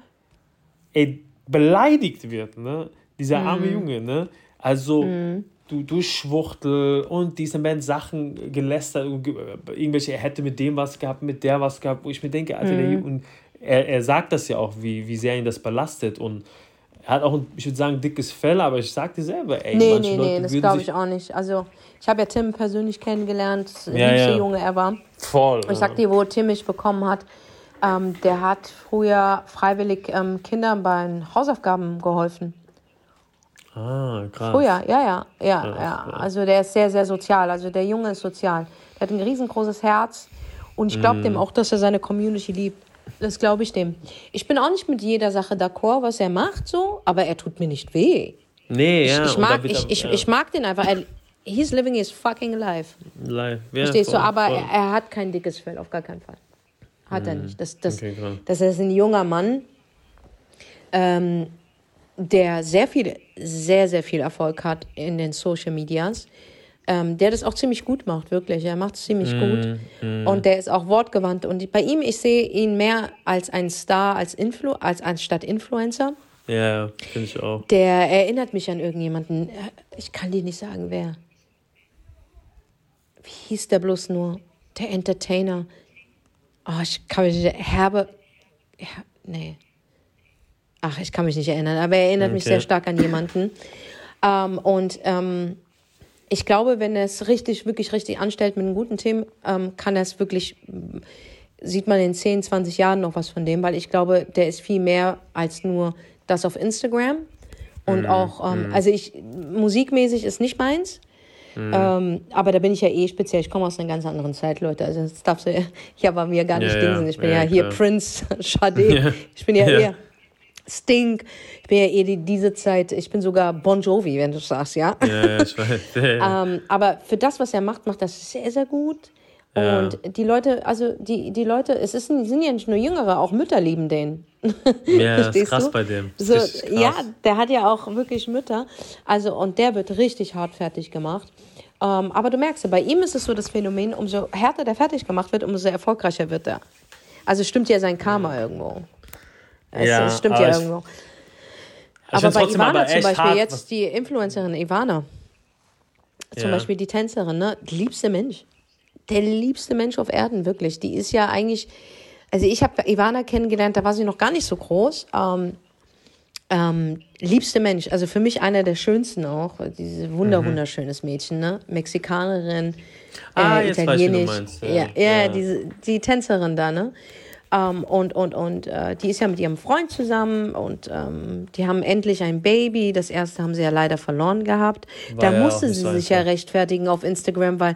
ey, beleidigt wird, ne? Dieser arme mhm. Junge, ne? Also, mhm du, du Schwuchtel und diese werden Sachen gelästert, irgendwelche, er hätte mit dem was gehabt, mit der was gehabt, wo ich mir denke, Alter, mhm. und er, er sagt das ja auch, wie, wie sehr ihn das belastet und er hat auch, ein, ich würde sagen, dickes Fell, aber ich sag dir selber, ey, nee, nee, Leute nee, das glaube ich auch nicht. Also, ich habe ja Tim persönlich kennengelernt, ja, ja. Junge er war. Voll. Ich sag dir, wo Tim mich bekommen hat, ähm, der hat früher freiwillig ähm, Kindern bei Hausaufgaben geholfen. Ah, krass. Früher, ja, ja, ja, ja, ja. Also der ist sehr, sehr sozial. Also der Junge ist sozial. Der hat ein riesengroßes Herz und ich glaube mm. dem auch, dass er seine Community liebt. Das glaube ich dem. Ich bin auch nicht mit jeder Sache d'accord, was er macht, so, aber er tut mir nicht weh. Nee, ja. Ich, ich mag, ich, ich, ja. ich mag den einfach. Er, he's living his fucking life. Life, ja. Verstehst voll, du? Aber er, er, hat kein dickes Fell, auf gar keinen Fall. Hat mm. er nicht. Das, das, okay, das ist ein junger Mann. Ähm, der sehr viel, sehr, sehr viel Erfolg hat in den Social Medias. Ähm, der das auch ziemlich gut macht, wirklich. Er macht es ziemlich mm, gut. Mm. Und der ist auch wortgewandt. Und bei ihm, ich sehe ihn mehr als ein Star, als Influ als anstatt Influencer. Ja, finde ich auch. Der erinnert mich an irgendjemanden. Ich kann dir nicht sagen, wer. Wie hieß der bloß nur? Der Entertainer. Oh, ich kann mich nicht. Herbe. Ja, nee. Ach, ich kann mich nicht erinnern, aber er erinnert okay. mich sehr stark an jemanden. Ähm, und ähm, ich glaube, wenn er es richtig, wirklich richtig anstellt mit einem guten Team, ähm, kann er es wirklich, sieht man in 10, 20 Jahren noch was von dem, weil ich glaube, der ist viel mehr als nur das auf Instagram. Und mm, auch, mm. also ich, musikmäßig ist nicht meins. Mm. Ähm, aber da bin ich ja eh speziell. Ich komme aus einer ganz anderen Zeit, Leute. Also das darfst du ja bei mir gar nicht ja, dingsen. Ich bin ja, ja hier Prince, Sade. Ja. Ich bin ja, ja. eher Stink. Ich bin ja eh die, diese Zeit, ich bin sogar Bon Jovi, wenn du sagst, ja. Ja, ich weiß. ähm, aber für das, was er macht, macht das sehr, sehr gut. Ja. Und die Leute, also die, die Leute, es ist, sind ja nicht nur Jüngere, auch Mütter lieben den. Ja, das ist krass du? bei dem. So, ja, der hat ja auch wirklich Mütter. Also, und der wird richtig hart fertig gemacht. Ähm, aber du merkst ja, bei ihm ist es so das Phänomen, umso härter der fertig gemacht wird, umso erfolgreicher wird er. Also stimmt ja sein Karma ja. irgendwo. Es, ja, es stimmt ja irgendwo. Aber bei Ivana aber zum Beispiel, hart, jetzt die Influencerin Ivana, zum ja. Beispiel die Tänzerin, ne? Der liebste Mensch. Der liebste Mensch auf Erden, wirklich. Die ist ja eigentlich, also ich habe Ivana kennengelernt, da war sie noch gar nicht so groß. Ähm, ähm, liebste Mensch, also für mich einer der schönsten auch. Diese wunder, mhm. wunderschönes Mädchen, ne? Mexikanerin, ah, äh, Italienisch. Weiß, ja, ja, ja, ja, diese, die Tänzerin da, ne? Ähm, und und, und äh, die ist ja mit ihrem Freund zusammen und ähm, die haben endlich ein Baby. Das erste haben sie ja leider verloren gehabt. War da musste sie sich ja rechtfertigen auf Instagram, weil,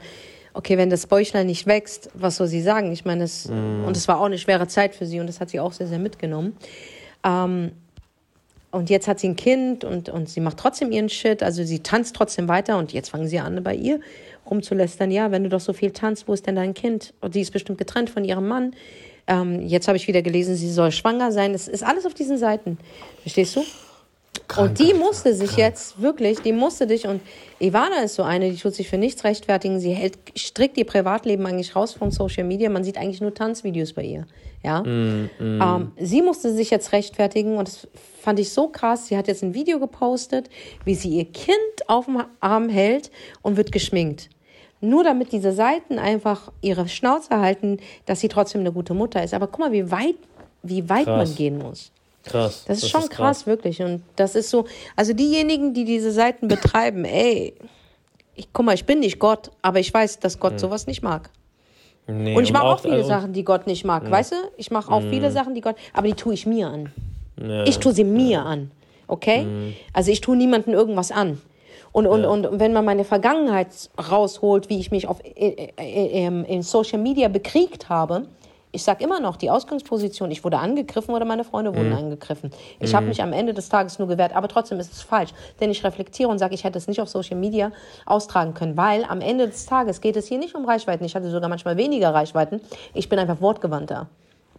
okay, wenn das Bäuchlein nicht wächst, was soll sie sagen? Ich meine, das, mm. und es war auch eine schwere Zeit für sie und das hat sie auch sehr, sehr mitgenommen. Ähm, und jetzt hat sie ein Kind und, und sie macht trotzdem ihren Shit. Also sie tanzt trotzdem weiter und jetzt fangen sie an, bei ihr rumzulästern. Ja, wenn du doch so viel tanzt, wo ist denn dein Kind? Und die ist bestimmt getrennt von ihrem Mann. Ähm, jetzt habe ich wieder gelesen, sie soll schwanger sein. Es ist alles auf diesen Seiten. Verstehst du? Krank, und die musste sich krank. jetzt wirklich, die musste dich und Ivana ist so eine, die tut sich für nichts rechtfertigen. Sie hält strikt ihr Privatleben eigentlich raus von Social Media. Man sieht eigentlich nur Tanzvideos bei ihr. Ja. Mm, mm. Ähm, sie musste sich jetzt rechtfertigen und das fand ich so krass. Sie hat jetzt ein Video gepostet, wie sie ihr Kind auf dem Arm hält und wird geschminkt. Nur damit diese Seiten einfach ihre Schnauze halten, dass sie trotzdem eine gute Mutter ist. Aber guck mal, wie weit, wie weit man gehen muss. Krass. Das ist das schon ist krass. krass, wirklich. Und das ist so, also diejenigen, die diese Seiten betreiben, ey, ich, guck mal, ich bin nicht Gott, aber ich weiß, dass Gott hm. sowas nicht mag. Nee, und ich mache auch, auch, viele also, Sachen, die Gott nicht mag, ja. weißt du? Ich mache auch hm. viele Sachen, die Gott, aber die tue ich mir an. Ja. Ich tue sie mir ja. an, okay? Hm. Also ich tue niemandem irgendwas an. Und, und, und wenn man meine Vergangenheit rausholt, wie ich mich auf, in, in, in Social Media bekriegt habe, ich sage immer noch, die Ausgangsposition, ich wurde angegriffen oder meine Freunde wurden mhm. angegriffen. Ich mhm. habe mich am Ende des Tages nur gewehrt, aber trotzdem ist es falsch. Denn ich reflektiere und sage, ich hätte es nicht auf Social Media austragen können, weil am Ende des Tages geht es hier nicht um Reichweiten. Ich hatte sogar manchmal weniger Reichweiten. Ich bin einfach wortgewandter.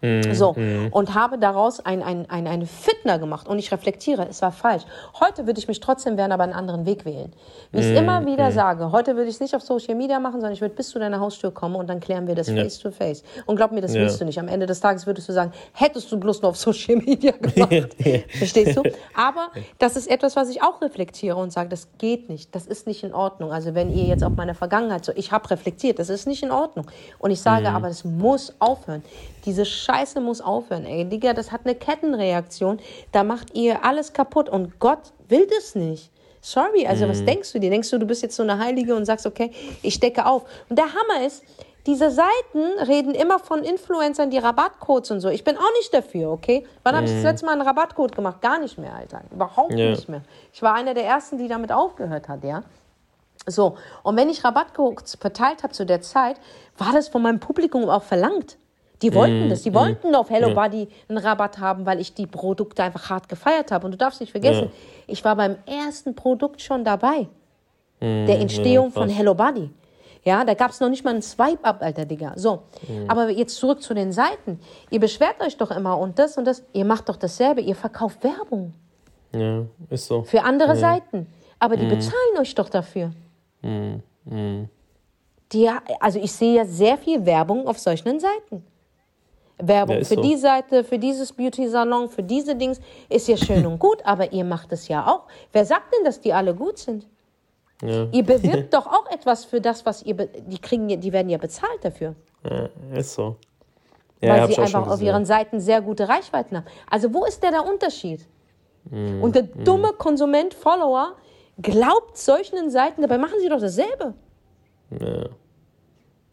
Mhm. So, mhm. und habe daraus ein, ein, ein, eine Fitner gemacht und ich reflektiere, es war falsch. Heute würde ich mich trotzdem wehren, aber einen anderen Weg wählen. Wie ich es mhm. immer wieder mhm. sage, heute würde ich es nicht auf Social Media machen, sondern ich würde bis zu deiner Haustür kommen und dann klären wir das ja. face to face. Und glaub mir, das ja. willst du nicht. Am Ende des Tages würdest du sagen, hättest du bloß nur auf Social Media gemacht. Verstehst du? Aber das ist etwas, was ich auch reflektiere und sage, das geht nicht, das ist nicht in Ordnung. Also wenn ihr jetzt auf meine Vergangenheit so, ich habe reflektiert, das ist nicht in Ordnung. Und ich sage, mhm. aber es muss aufhören. Diese Scheiße muss aufhören, ey. Digga, das hat eine Kettenreaktion. Da macht ihr alles kaputt und Gott will das nicht. Sorry, also mhm. was denkst du dir? Denkst du, du bist jetzt so eine Heilige und sagst, okay, ich decke auf. Und der Hammer ist, diese Seiten reden immer von Influencern, die Rabattcodes und so. Ich bin auch nicht dafür, okay? Wann mhm. habe ich das letzte Mal einen Rabattcode gemacht? Gar nicht mehr, Alter. Überhaupt ja. nicht mehr. Ich war einer der ersten, die damit aufgehört hat, ja. So, und wenn ich Rabattcodes verteilt habe zu der Zeit, war das von meinem Publikum auch verlangt. Die wollten mm, das. Die mm, wollten auf Hello ja. Buddy einen Rabatt haben, weil ich die Produkte einfach hart gefeiert habe. Und du darfst nicht vergessen, ja. ich war beim ersten Produkt schon dabei. Mm, der Entstehung ja, von Hello Buddy. Ja, da gab es noch nicht mal einen Swipe-Up, alter Digga. So, mhm. aber jetzt zurück zu den Seiten. Ihr beschwert euch doch immer und das und das. Ihr macht doch dasselbe. Ihr verkauft Werbung. Ja, ist so. Für andere Seiten. Aber die bezahlen euch doch dafür. Die, also ich sehe ja sehr viel Werbung auf solchen Seiten. Werbung ja, für so. die Seite, für dieses Beauty-Salon, für diese Dings ist ja schön und gut, aber ihr macht es ja auch. Wer sagt denn, dass die alle gut sind? Ja. Ihr bewirbt doch auch etwas für das, was ihr, die kriegen, die werden ja bezahlt dafür. Ja, ist so. Weil sie einfach auf ihren Seiten sehr gute Reichweiten haben. Also wo ist der, der Unterschied? Mm, und der mm. dumme Konsument, Follower, glaubt solchen Seiten, dabei machen sie doch dasselbe. Ja.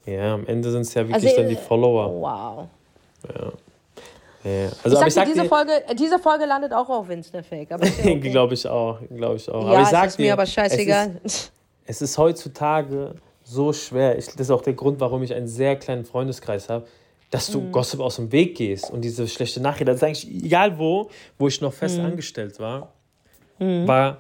Ja, am Ende sind es ja wirklich also, dann die Follower. Wow. Ja. Ja. Also, ich sag dir, diese, Folge, diese Folge landet auch auf Insta-Fake. Okay. glaube ich auch. Glaube ich auch. Ja, aber ich sag ist dir, mir aber scheißegal. Es ist, es ist heutzutage so schwer. Ich, das ist auch der Grund, warum ich einen sehr kleinen Freundeskreis habe, dass du mhm. Gossip aus dem Weg gehst und diese schlechte Nachricht. Das ist eigentlich egal wo, wo ich noch fest mhm. angestellt war, mhm. war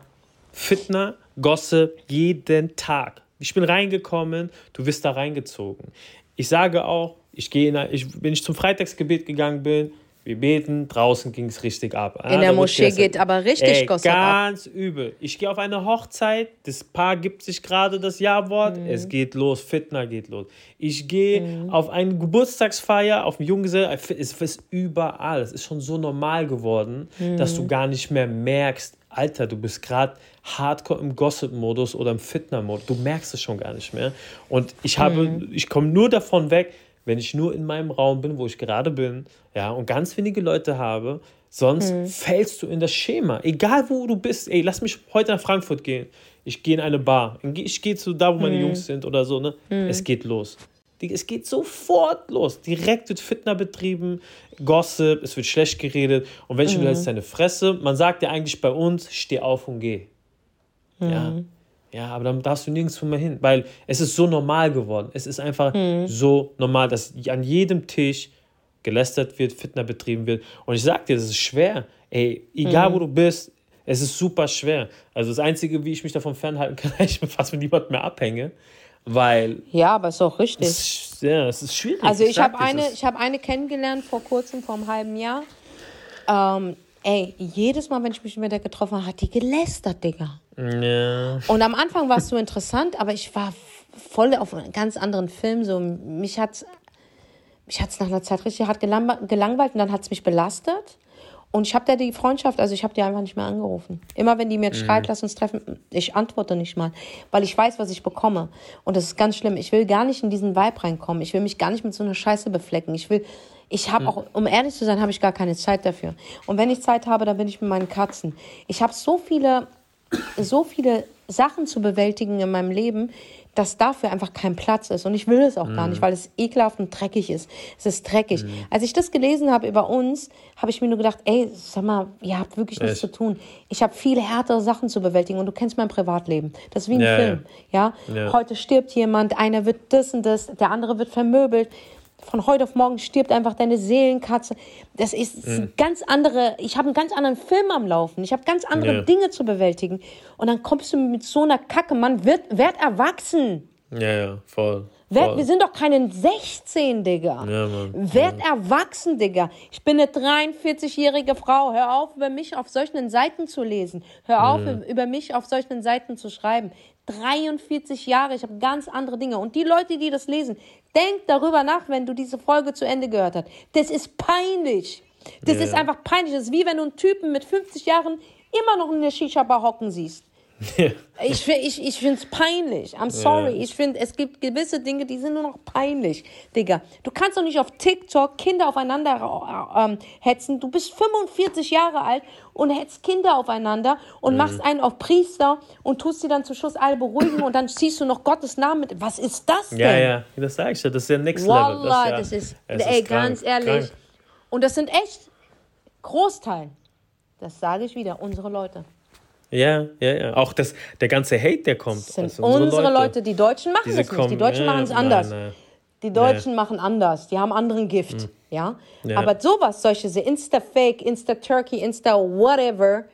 Fitner, Gossip jeden Tag. Ich bin reingekommen, du wirst da reingezogen. Ich sage auch, ich gehe, ich, wenn ich zum Freitagsgebet gegangen bin, wir beten, draußen ging es richtig ab. In der Moschee geht aber richtig ey, Gossip Ganz ab. übel. Ich gehe auf eine Hochzeit, das Paar gibt sich gerade das Ja-Wort, mhm. es geht los, Fitner geht los. Ich gehe mhm. auf eine Geburtstagsfeier, auf einen Junggesell, es ist überall. Es ist schon so normal geworden, mhm. dass du gar nicht mehr merkst, Alter, du bist gerade hardcore im Gossip-Modus oder im Fitner-Modus. Du merkst es schon gar nicht mehr. Und ich habe, mhm. ich komme nur davon weg, wenn ich nur in meinem Raum bin, wo ich gerade bin, ja, und ganz wenige Leute habe, sonst mhm. fällst du in das Schema. Egal wo du bist, ey, lass mich heute nach Frankfurt gehen. Ich gehe in eine Bar. Ich gehe zu da, wo meine mhm. Jungs sind oder so, ne? Mhm. Es geht los. Es geht sofort los. Direkt wird Fitner betrieben, Gossip, es wird schlecht geredet. Und wenn ich mhm. hältst deine Fresse, man sagt ja eigentlich bei uns, steh auf und geh. Ja. Ja, aber dann darfst du nirgendwo mehr hin, weil es ist so normal geworden. Es ist einfach mhm. so normal, dass an jedem Tisch gelästert wird, Fitner betrieben wird. Und ich sag dir, das ist schwer. Ey, egal mhm. wo du bist, es ist super schwer. Also das Einzige, wie ich mich davon fernhalten kann, ich fast mit niemandem mehr abhänge, weil... Ja, aber ist auch richtig. Es, ja, es ist schwierig. Also ich, ich habe eine, hab eine kennengelernt vor kurzem, vor einem halben Jahr. Ähm, ey, jedes Mal, wenn ich mich mit der getroffen habe, hat die gelästert, Digga. Ja. Und am Anfang war es so interessant, aber ich war voll auf einen ganz anderen Film. So, mich hat mich hat's nach einer Zeit richtig hart gelangweilt und dann hat es mich belastet. Und ich habe da die Freundschaft, also ich habe die einfach nicht mehr angerufen. Immer wenn die mir mhm. schreit, lass uns treffen, ich antworte nicht mal, weil ich weiß, was ich bekomme. Und das ist ganz schlimm. Ich will gar nicht in diesen Vibe reinkommen. Ich will mich gar nicht mit so einer Scheiße beflecken. Ich will, ich habe mhm. auch, um ehrlich zu sein, habe ich gar keine Zeit dafür. Und wenn ich Zeit habe, dann bin ich mit meinen Katzen. Ich habe so viele so viele Sachen zu bewältigen in meinem Leben, dass dafür einfach kein Platz ist. Und ich will es auch mm. gar nicht, weil es ekelhaft und dreckig ist. Es ist dreckig. Mm. Als ich das gelesen habe über uns, habe ich mir nur gedacht, ey, sag mal, ihr habt wirklich nichts zu tun. Ich habe viele härtere Sachen zu bewältigen und du kennst mein Privatleben. Das ist wie ein ja, Film. Ja. ja? Heute stirbt jemand, einer wird das und das, der andere wird vermöbelt von heute auf morgen stirbt einfach deine Seelenkatze. Das ist mhm. ganz andere, ich habe einen ganz anderen Film am Laufen. Ich habe ganz andere ja. Dinge zu bewältigen. Und dann kommst du mit so einer Kacke, man wird, werd erwachsen. Ja, ja, voll. Werd, wir sind doch keine 16, Digga. Ja, Mann. Werd ja. erwachsen, Digga. Ich bin eine 43-jährige Frau. Hör auf, über mich auf solchen Seiten zu lesen. Hör auf, mhm. über mich auf solchen Seiten zu schreiben. 43 Jahre, ich habe ganz andere Dinge. Und die Leute, die das lesen, denk darüber nach, wenn du diese Folge zu Ende gehört hast. Das ist peinlich. Das ja. ist einfach peinlich. Das ist wie wenn du einen Typen mit 50 Jahren immer noch in der Shisha-Bar hocken siehst. Ich, ich, ich finde es peinlich. I'm sorry. Ja. Ich finde, es gibt gewisse Dinge, die sind nur noch peinlich, Digga. Du kannst doch nicht auf TikTok Kinder aufeinander äh, ähm, hetzen. Du bist 45 Jahre alt und hetzt Kinder aufeinander und mhm. machst einen auf Priester und tust sie dann zum Schluss alle beruhigen und dann ziehst du noch Gottes Namen mit. Was ist das denn? Ja, ja, das sag ich ja. Das ist ja Next Level. Wallah, das, ist, ja, das ist, ey, krank, ganz ehrlich. Krank. Und das sind echt Großteil. Das sage ich wieder, unsere Leute. Ja, ja, ja. Auch das, der ganze Hate, der kommt. Das sind also unsere, unsere Leute. Leute. Die Deutschen machen Diese das nicht. Die Deutschen ja, machen es anders. Nein, nein. Die Deutschen nee. machen anders. Die haben anderen Gift. Hm. Ja? ja? Aber sowas, solche Insta-Fake, Insta-Turkey, Insta-whatever,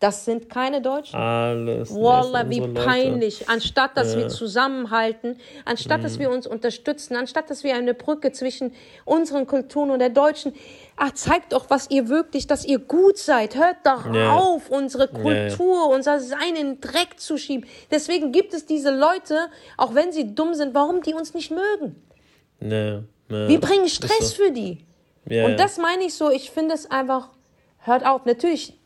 das sind keine Deutschen. Alles. Wallah, wie peinlich. Anstatt dass ja. wir zusammenhalten, anstatt mhm. dass wir uns unterstützen, anstatt dass wir eine Brücke zwischen unseren Kulturen und der Deutschen. Ach, zeigt doch, was ihr wirklich, dass ihr gut seid. Hört doch ja. auf, unsere Kultur, ja, unser Sein in Dreck zu schieben. Deswegen gibt es diese Leute, auch wenn sie dumm sind, warum die uns nicht mögen. Ja. Wir bringen Stress so. für die. und das meine ich so, ich finde es einfach, hört auf. Natürlich,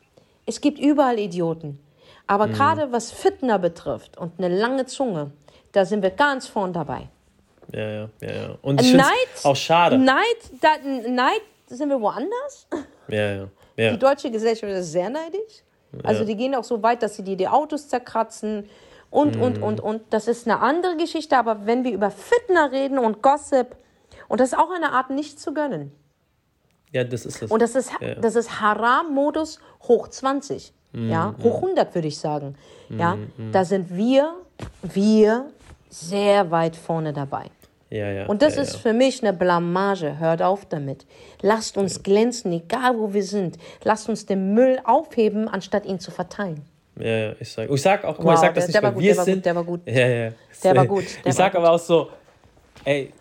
es gibt überall Idioten. Aber mhm. gerade was Fitner betrifft und eine lange Zunge, da sind wir ganz vorn dabei. Ja, ja, ja. ja. Und ich Neid, auch schade. Neid, da, Neid sind wir woanders. Ja, ja, ja. Die deutsche Gesellschaft ist sehr neidisch. Also die gehen auch so weit, dass sie dir die Autos zerkratzen und, mhm. und, und, und. Das ist eine andere Geschichte. Aber wenn wir über Fitner reden und Gossip, und das ist auch eine Art, nicht zu gönnen. Ja, das ist es. Und das ist, ja. das ist Haram-Modus hoch 20. Mm, ja, hoch 100 würde ich sagen. Mm, ja, mm. da sind wir, wir sehr weit vorne dabei. Ja, ja, und das ja, ist für mich eine Blamage. Hört auf damit. Lasst uns glänzen, egal wo wir sind. Lasst uns den Müll aufheben, anstatt ihn zu verteilen. Ja, ich sag, ich sag auch, guck mal, ich sag das der, nicht, weil wir sind. der war gut. Ja, ja. Der war gut. Der ich sag aber auch so, ey,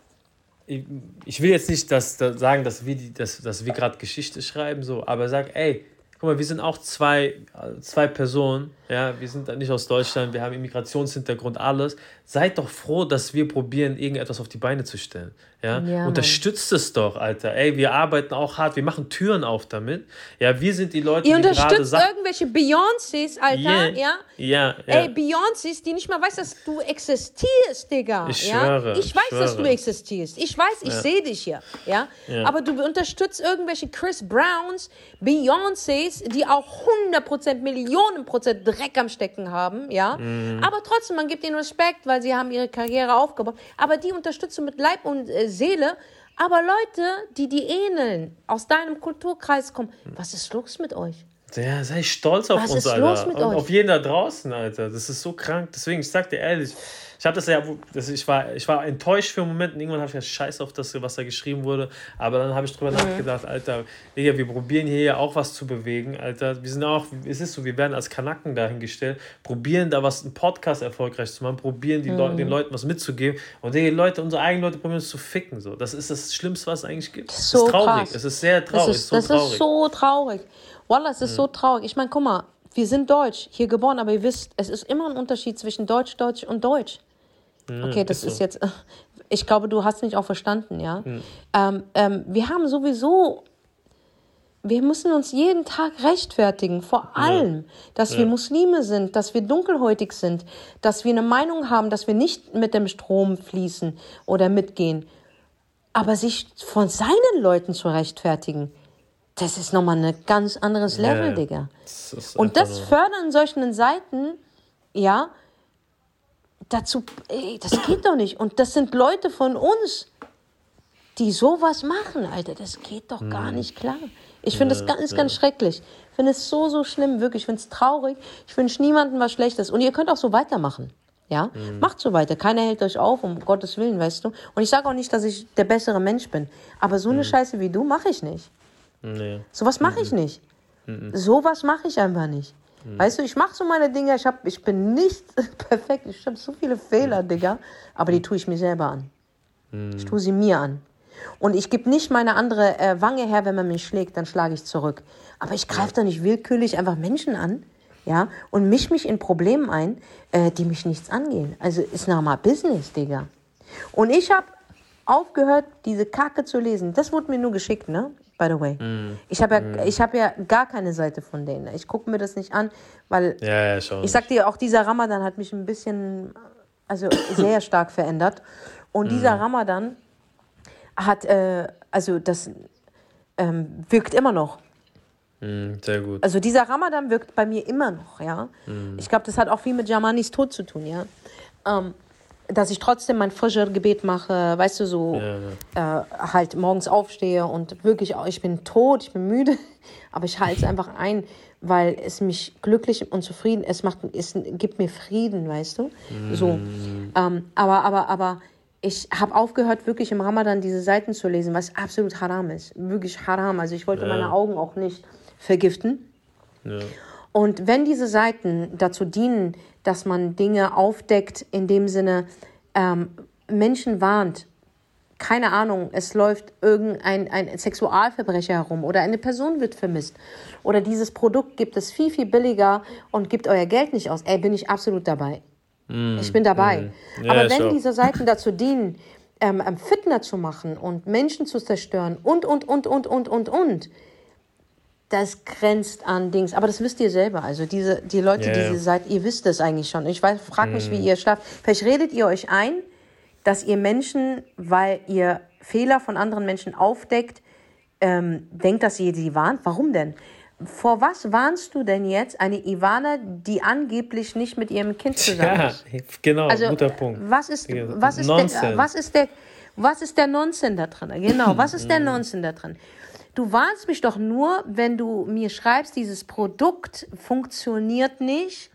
ich, will jetzt nicht dass, dass sagen, dass wir, dass, dass wir gerade Geschichte schreiben, so, aber sag, ey, guck mal, wir sind auch zwei, zwei Personen, ja, wir sind nicht aus Deutschland, wir haben Immigrationshintergrund, alles. Seid doch froh, dass wir probieren, irgendetwas auf die Beine zu stellen. Ja? ja Unterstützt es doch, Alter. Ey, wir arbeiten auch hart, wir machen Türen auf damit. Ja, wir sind die Leute, Ihr die unterstützt irgendwelche Beyoncés, Alter, yeah. ja? Ja, ja. Ey, Beyoncés, die nicht mal weiß, dass du existierst, Digga. Ich ja? schwöre. Ich weiß, schwöre. dass du existierst. Ich weiß, ich ja. sehe dich hier, ja? ja? Aber du unterstützt irgendwelche Chris Browns, Beyoncés, die auch 100%, Millionen Prozent Dreck am Stecken haben, ja? Mhm. Aber trotzdem, man gibt ihnen Respekt, weil sie haben ihre Karriere aufgebaut. Aber die unterstützt du mit Leib und äh, Seele. Aber Leute, die die ähneln, aus deinem Kulturkreis kommen, was ist los mit euch? Ja, sei stolz auf was uns, Alter. Was ist los mit euch? Auf jeden da draußen, Alter. Das ist so krank. Deswegen, ich sag dir ehrlich, ich habe das ja, das, ich, war, ich war enttäuscht für einen Moment und irgendwann habe ich gesagt, scheiß auf das, was da geschrieben wurde. Aber dann habe ich drüber mhm. nachgedacht, Alter, Digga, wir probieren hier ja auch was zu bewegen, Alter. Wir sind auch, es ist so, wir werden als Kanaken dahingestellt, probieren da was, einen Podcast erfolgreich zu machen, probieren die mhm. Leute, den Leuten was mitzugeben. Und die Leute, unsere eigenen Leute probieren uns zu ficken. So. Das ist das Schlimmste, was es eigentlich gibt. So ist traurig. Krass. Es ist sehr traurig. Das ist so, das traurig. ist so traurig. Wallah, es ist mhm. so traurig. Ich meine, guck mal, wir sind deutsch, hier geboren, aber ihr wisst, es ist immer ein Unterschied zwischen Deutsch, Deutsch und Deutsch. Okay, das ist, ist jetzt, ich glaube, du hast mich auch verstanden, ja. Mhm. Ähm, ähm, wir haben sowieso, wir müssen uns jeden Tag rechtfertigen, vor allem, ja. dass ja. wir Muslime sind, dass wir dunkelhäutig sind, dass wir eine Meinung haben, dass wir nicht mit dem Strom fließen oder mitgehen. Aber sich von seinen Leuten zu rechtfertigen, das ist nochmal ein ganz anderes Level, ja, Digga. Das Und das fördern solchen Seiten, ja, dazu, ey, das geht doch nicht. Und das sind Leute von uns, die sowas machen, Alter. Das geht doch gar hm. nicht klar. Ich finde ja, das ganz, ja. ganz schrecklich. Ich finde es so, so schlimm, wirklich. Ich finde es traurig. Ich wünsche niemandem was Schlechtes. Und ihr könnt auch so weitermachen. Ja, mhm. macht so weiter. Keiner hält euch auf, um Gottes Willen, weißt du. Und ich sage auch nicht, dass ich der bessere Mensch bin. Aber so eine mhm. Scheiße wie du mache ich nicht. Nee. Sowas mache ich mhm. nicht. Mhm. Sowas mache ich einfach nicht. Mhm. Weißt du, ich mache so meine Dinge. Ich, hab, ich bin nicht perfekt. Ich habe so viele Fehler, Digga. Aber die tue ich mir selber an. Ich tue sie mir an. Und ich gebe nicht meine andere äh, Wange her, wenn man mich schlägt, dann schlage ich zurück. Aber ich greife da nicht willkürlich einfach Menschen an, ja, und misch mich in Problemen ein, äh, die mich nichts angehen. Also ist nochmal Business, Digga. Und ich habe aufgehört, diese Kacke zu lesen. Das wurde mir nur geschickt, ne? By the way. Mm. Ich habe ja, mm. hab ja gar keine Seite von denen. Ich gucke mir das nicht an, weil ja, ja, ich sag dir, auch dieser Ramadan hat mich ein bisschen, also sehr stark verändert. Und mm. dieser Ramadan hat, äh, also das ähm, wirkt immer noch. Mm, sehr gut. Also dieser Ramadan wirkt bei mir immer noch, ja. Mm. Ich glaube, das hat auch viel mit Jamanis Tod zu tun, ja. Ähm, dass ich trotzdem mein Fajr-Gebet mache, weißt du, so ja, ja. Äh, halt morgens aufstehe und wirklich, ich bin tot, ich bin müde, aber ich halte es einfach ein, weil es mich glücklich und zufrieden, es macht, es gibt mir Frieden, weißt du, mm. so. Ähm, aber, aber, aber ich habe aufgehört, wirklich im Ramadan diese Seiten zu lesen, was absolut haram ist. Wirklich haram. Also ich wollte ja. meine Augen auch nicht vergiften. Ja. Und wenn diese Seiten dazu dienen, dass man Dinge aufdeckt, in dem Sinne ähm, Menschen warnt, keine Ahnung, es läuft irgendein ein Sexualverbrecher herum oder eine Person wird vermisst oder dieses Produkt gibt es viel, viel billiger und gibt euer Geld nicht aus, ey, bin ich absolut dabei. Mm, ich bin dabei. Mm. Ja, Aber wenn diese Seiten dazu dienen, ähm, ähm, Fitner zu machen und Menschen zu zerstören und, und, und, und, und, und, und, das grenzt an Dings. Aber das wisst ihr selber. Also diese, die Leute, yeah. die ihr seid, ihr wisst es eigentlich schon. Ich frage mich, mm. wie ihr schlaft. Vielleicht redet ihr euch ein, dass ihr Menschen, weil ihr Fehler von anderen Menschen aufdeckt, ähm, denkt, dass ihr sie warnt. Warum denn? Vor was warnst du denn jetzt eine Ivana, die angeblich nicht mit ihrem Kind zusammen ist? Ja, genau, also, guter Punkt. Was ist, was ist, der, was ist der, was ist der Nonsens da drin? Genau, was ist der mhm. Nonsens da drin? Du warnst mich doch nur, wenn du mir schreibst, dieses Produkt funktioniert nicht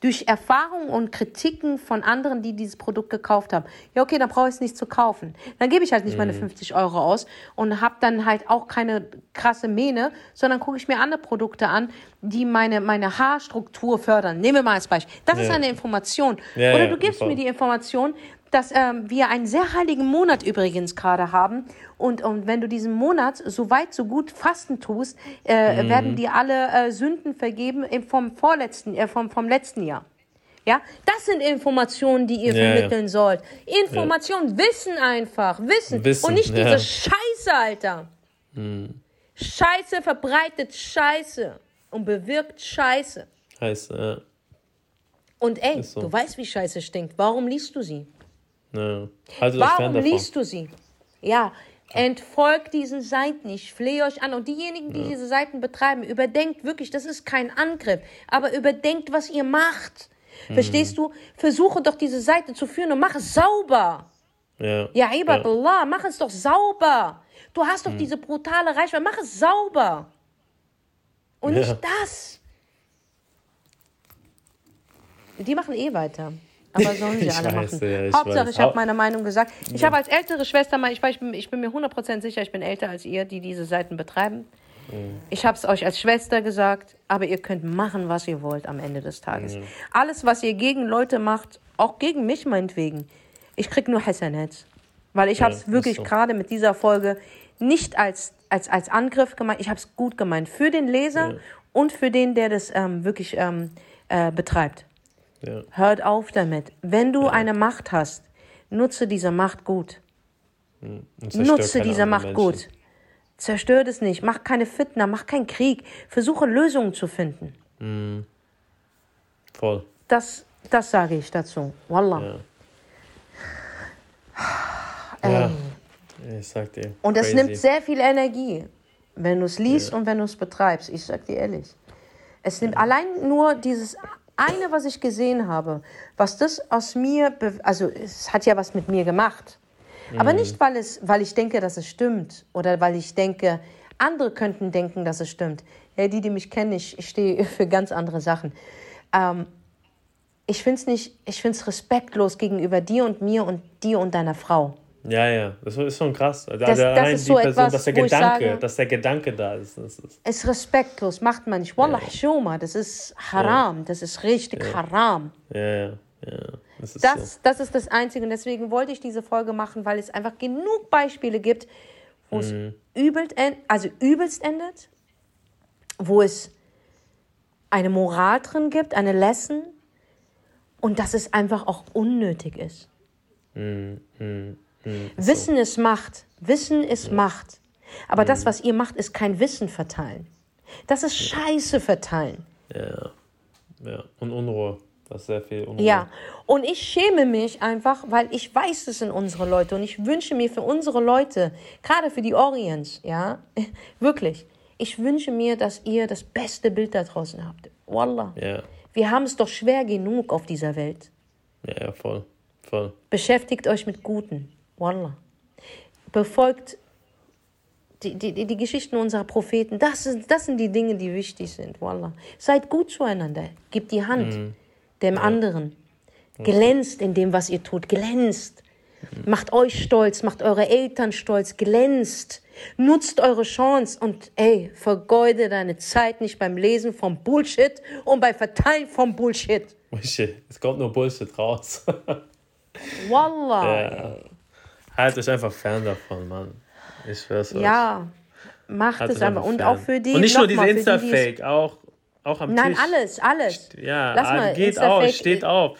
durch Erfahrungen und Kritiken von anderen, die dieses Produkt gekauft haben. Ja, okay, dann brauche ich es nicht zu kaufen. Dann gebe ich halt nicht mhm. meine 50 Euro aus und habe dann halt auch keine krasse Mähne, sondern gucke ich mir andere Produkte an, die meine, meine Haarstruktur fördern. Nehmen wir mal als Beispiel. Das ja. ist eine Information. Ja, Oder du gibst ja, mir die Information, dass ähm, wir einen sehr heiligen Monat übrigens gerade haben. Und, und wenn du diesen Monat so weit, so gut Fasten tust, äh, mhm. werden dir alle äh, Sünden vergeben vom vorletzten, äh, vom, vom letzten Jahr. Ja, das sind Informationen, die ihr ja, vermitteln ja. sollt. Informationen, ja. Wissen einfach, Wissen. Wissen und nicht diese Scheiße, Alter. Mhm. Scheiße verbreitet Scheiße und bewirkt Scheiße. Scheiße, ja. Und ey, so. du weißt, wie Scheiße stinkt. Warum liest du sie? Ja. Also Warum liest du sie? Ja, entfolgt diesen Seiten. Ich flehe euch an. Und diejenigen, die ja. diese Seiten betreiben, überdenkt wirklich, das ist kein Angriff, aber überdenkt, was ihr macht. Mhm. Verstehst du? Versuche doch diese Seite zu führen und mach es sauber. Ja, ja Ibadallah, ja. mach es doch sauber. Du hast doch mhm. diese brutale Reichweite, mach es sauber. Und ja. nicht das. Die machen eh weiter. Aber sollen sie alle machen. Ja, ich Hauptsache, weiß. ich habe meine Meinung gesagt. Ich habe als ältere Schwester mal, ich, ich, bin, ich bin mir 100% sicher, ich bin älter als ihr, die diese Seiten betreiben. Mhm. Ich habe es euch als Schwester gesagt, aber ihr könnt machen, was ihr wollt am Ende des Tages. Mhm. Alles, was ihr gegen Leute macht, auch gegen mich meinetwegen, ich krieg nur Hassanets. Weil ich ja, habe es wirklich so. gerade mit dieser Folge nicht als, als, als Angriff gemeint, ich habe es gut gemeint. Für den Leser ja. und für den, der das ähm, wirklich ähm, äh, betreibt. Ja. Hört auf damit. Wenn du ja. eine Macht hast, nutze diese Macht gut. Hm. Nutze diese Macht Menschen. gut. Zerstört es nicht. Mach keine Fitner, mach keinen Krieg. Versuche Lösungen zu finden. Mhm. Voll. Das, das sage ich dazu. Wallah. Ja. ja. Ich sag dir. Und es nimmt sehr viel Energie, wenn du es liest ja. und wenn du es betreibst. Ich sag dir ehrlich. Es nimmt allein nur dieses eine, was ich gesehen habe, was das aus mir, also es hat ja was mit mir gemacht. Aber mhm. nicht, weil, es, weil ich denke, dass es stimmt oder weil ich denke, andere könnten denken, dass es stimmt. Ja, die, die mich kennen, ich, ich stehe für ganz andere Sachen. Ähm, ich finde es nicht, ich finde es respektlos gegenüber dir und mir und dir und deiner Frau. Ja, ja, das ist schon krass. Also das, das ist so Person, etwas, dass der Gedanke, sage, dass der Gedanke da ist. Das ist, ist respektlos, macht man nicht. Wallah, ja. Shoma, das ist Haram, ja. das ist richtig ja. Haram. Ja, ja, ja. Das, ist, das, so. das ist das Einzige und deswegen wollte ich diese Folge machen, weil es einfach genug Beispiele gibt, wo es mhm. übelst, also übelst endet, wo es eine Moral drin gibt, eine Lesson und dass es einfach auch unnötig ist. Mhm. Mhm. Mhm, Wissen ist Macht. Wissen ist mhm. Macht. Aber mhm. das, was ihr macht, ist kein Wissen verteilen. Das ist Scheiße verteilen. Ja. Ja. Und Unruhe. Das ist sehr viel Unruhe. Ja. Und ich schäme mich einfach, weil ich weiß, es sind unsere Leute. Und ich wünsche mir für unsere Leute, gerade für die Orients, ja, wirklich, ich wünsche mir, dass ihr das beste Bild da draußen habt. Wallah. Ja. Wir haben es doch schwer genug auf dieser Welt. Ja, ja, voll. Voll. Beschäftigt euch mit Guten. Wallah. Befolgt die, die, die Geschichten unserer Propheten. Das, ist, das sind die Dinge, die wichtig sind. Wallah. Seid gut zueinander. Gebt die Hand mhm. dem ja. anderen. Glänzt in dem, was ihr tut. Glänzt. Mhm. Macht euch stolz, macht eure Eltern stolz. Glänzt. Nutzt eure Chance und ey, vergeude deine Zeit nicht beim Lesen vom Bullshit und beim Verteilen vom Bullshit. Bullshit. Es kommt nur Bullshit raus. Wallah. Ja. Halt euch einfach fern davon, Mann. Ich schwör's euch. Ja, macht halt es einfach. Und fern. auch für die. Und nicht nur diese Insta-Fake, auch, auch am Nein, Tisch. Nein, alles, alles. Ja, Lass mal, geht auf, steht auf.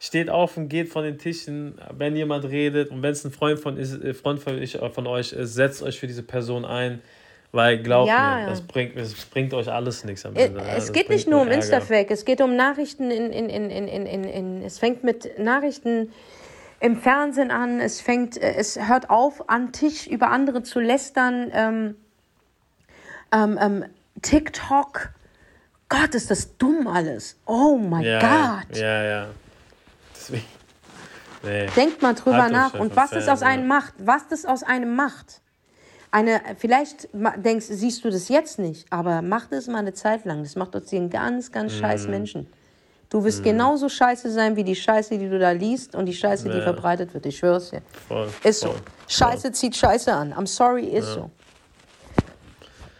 Steht auf und geht von den Tischen, wenn jemand redet und wenn es ein Freund von, ist, äh, Freund von, ich, von euch ist, setzt euch für diese Person ein. Weil glaubt ja, mir, das bringt, das bringt euch alles nichts am Ende. Es geht nicht nur um Insta-Fake, es geht um Nachrichten in, in, in, in, in, in, es fängt mit Nachrichten im Fernsehen an, es fängt, äh, es hört auf, an Tisch über andere zu lästern. Ähm, ähm, ähm, TikTok, Gott, ist das dumm alles. Oh mein ja, Gott. Ja, ja. Deswegen, nee. Denkt mal drüber halt nach und was das aus einem macht. Was das aus einem macht. Eine, vielleicht denkst, siehst du das jetzt nicht, aber mach das mal eine Zeit lang. Das macht dir einen ganz, ganz scheiß mhm. Menschen. Du wirst mhm. genauso scheiße sein wie die Scheiße, die du da liest und die Scheiße, die verbreitet wird. Ich schwör's dir. Voll, ist voll, so. Scheiße voll. zieht Scheiße an. I'm sorry, ist ja. so.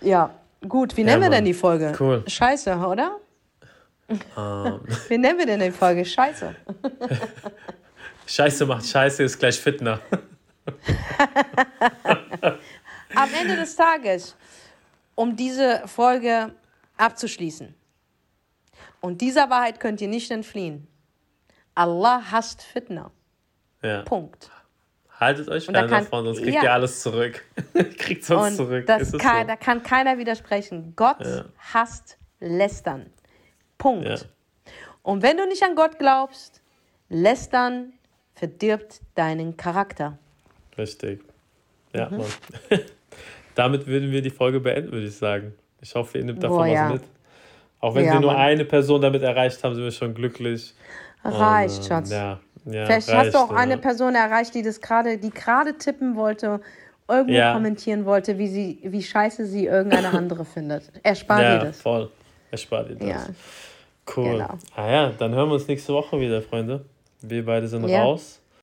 Ja, gut. Wie ja, nennen wir denn die Folge? Cool. Scheiße, oder? Um. Ähm. Wie nennen wir denn die Folge? Scheiße. Scheiße macht Scheiße ist gleich Fitner. Am Ende des Tages, um diese Folge abzuschließen, und dieser Wahrheit könnt ihr nicht entfliehen. Allah hasst Fitna. Ja. Punkt. Haltet euch fern davon, sonst kriegt ja. ihr alles zurück. kriegt sonst und zurück. Das kann, so? Da kann keiner widersprechen. Gott ja. hasst Lästern. Punkt. Ja. Und wenn du nicht an Gott glaubst, Lästern verdirbt deinen Charakter. Richtig. Ja, mhm. Mann. Damit würden wir die Folge beenden, würde ich sagen. Ich hoffe, ihr nehmt davon Boah, was mit. Auch wenn ja, wir nur Mann. eine Person damit erreicht haben, sind wir schon glücklich. Reicht, Und, Schatz. Ja, ja, Vielleicht reicht, hast du auch ja. eine Person erreicht, die das gerade, die gerade tippen wollte, irgendwo ja. kommentieren wollte, wie sie, wie scheiße sie irgendeine andere findet. Erspart ja, dir das. Voll. Erspart dir das. Ja. Cool. Genau. Ah ja, dann hören wir uns nächste Woche wieder, Freunde. Wir beide sind raus.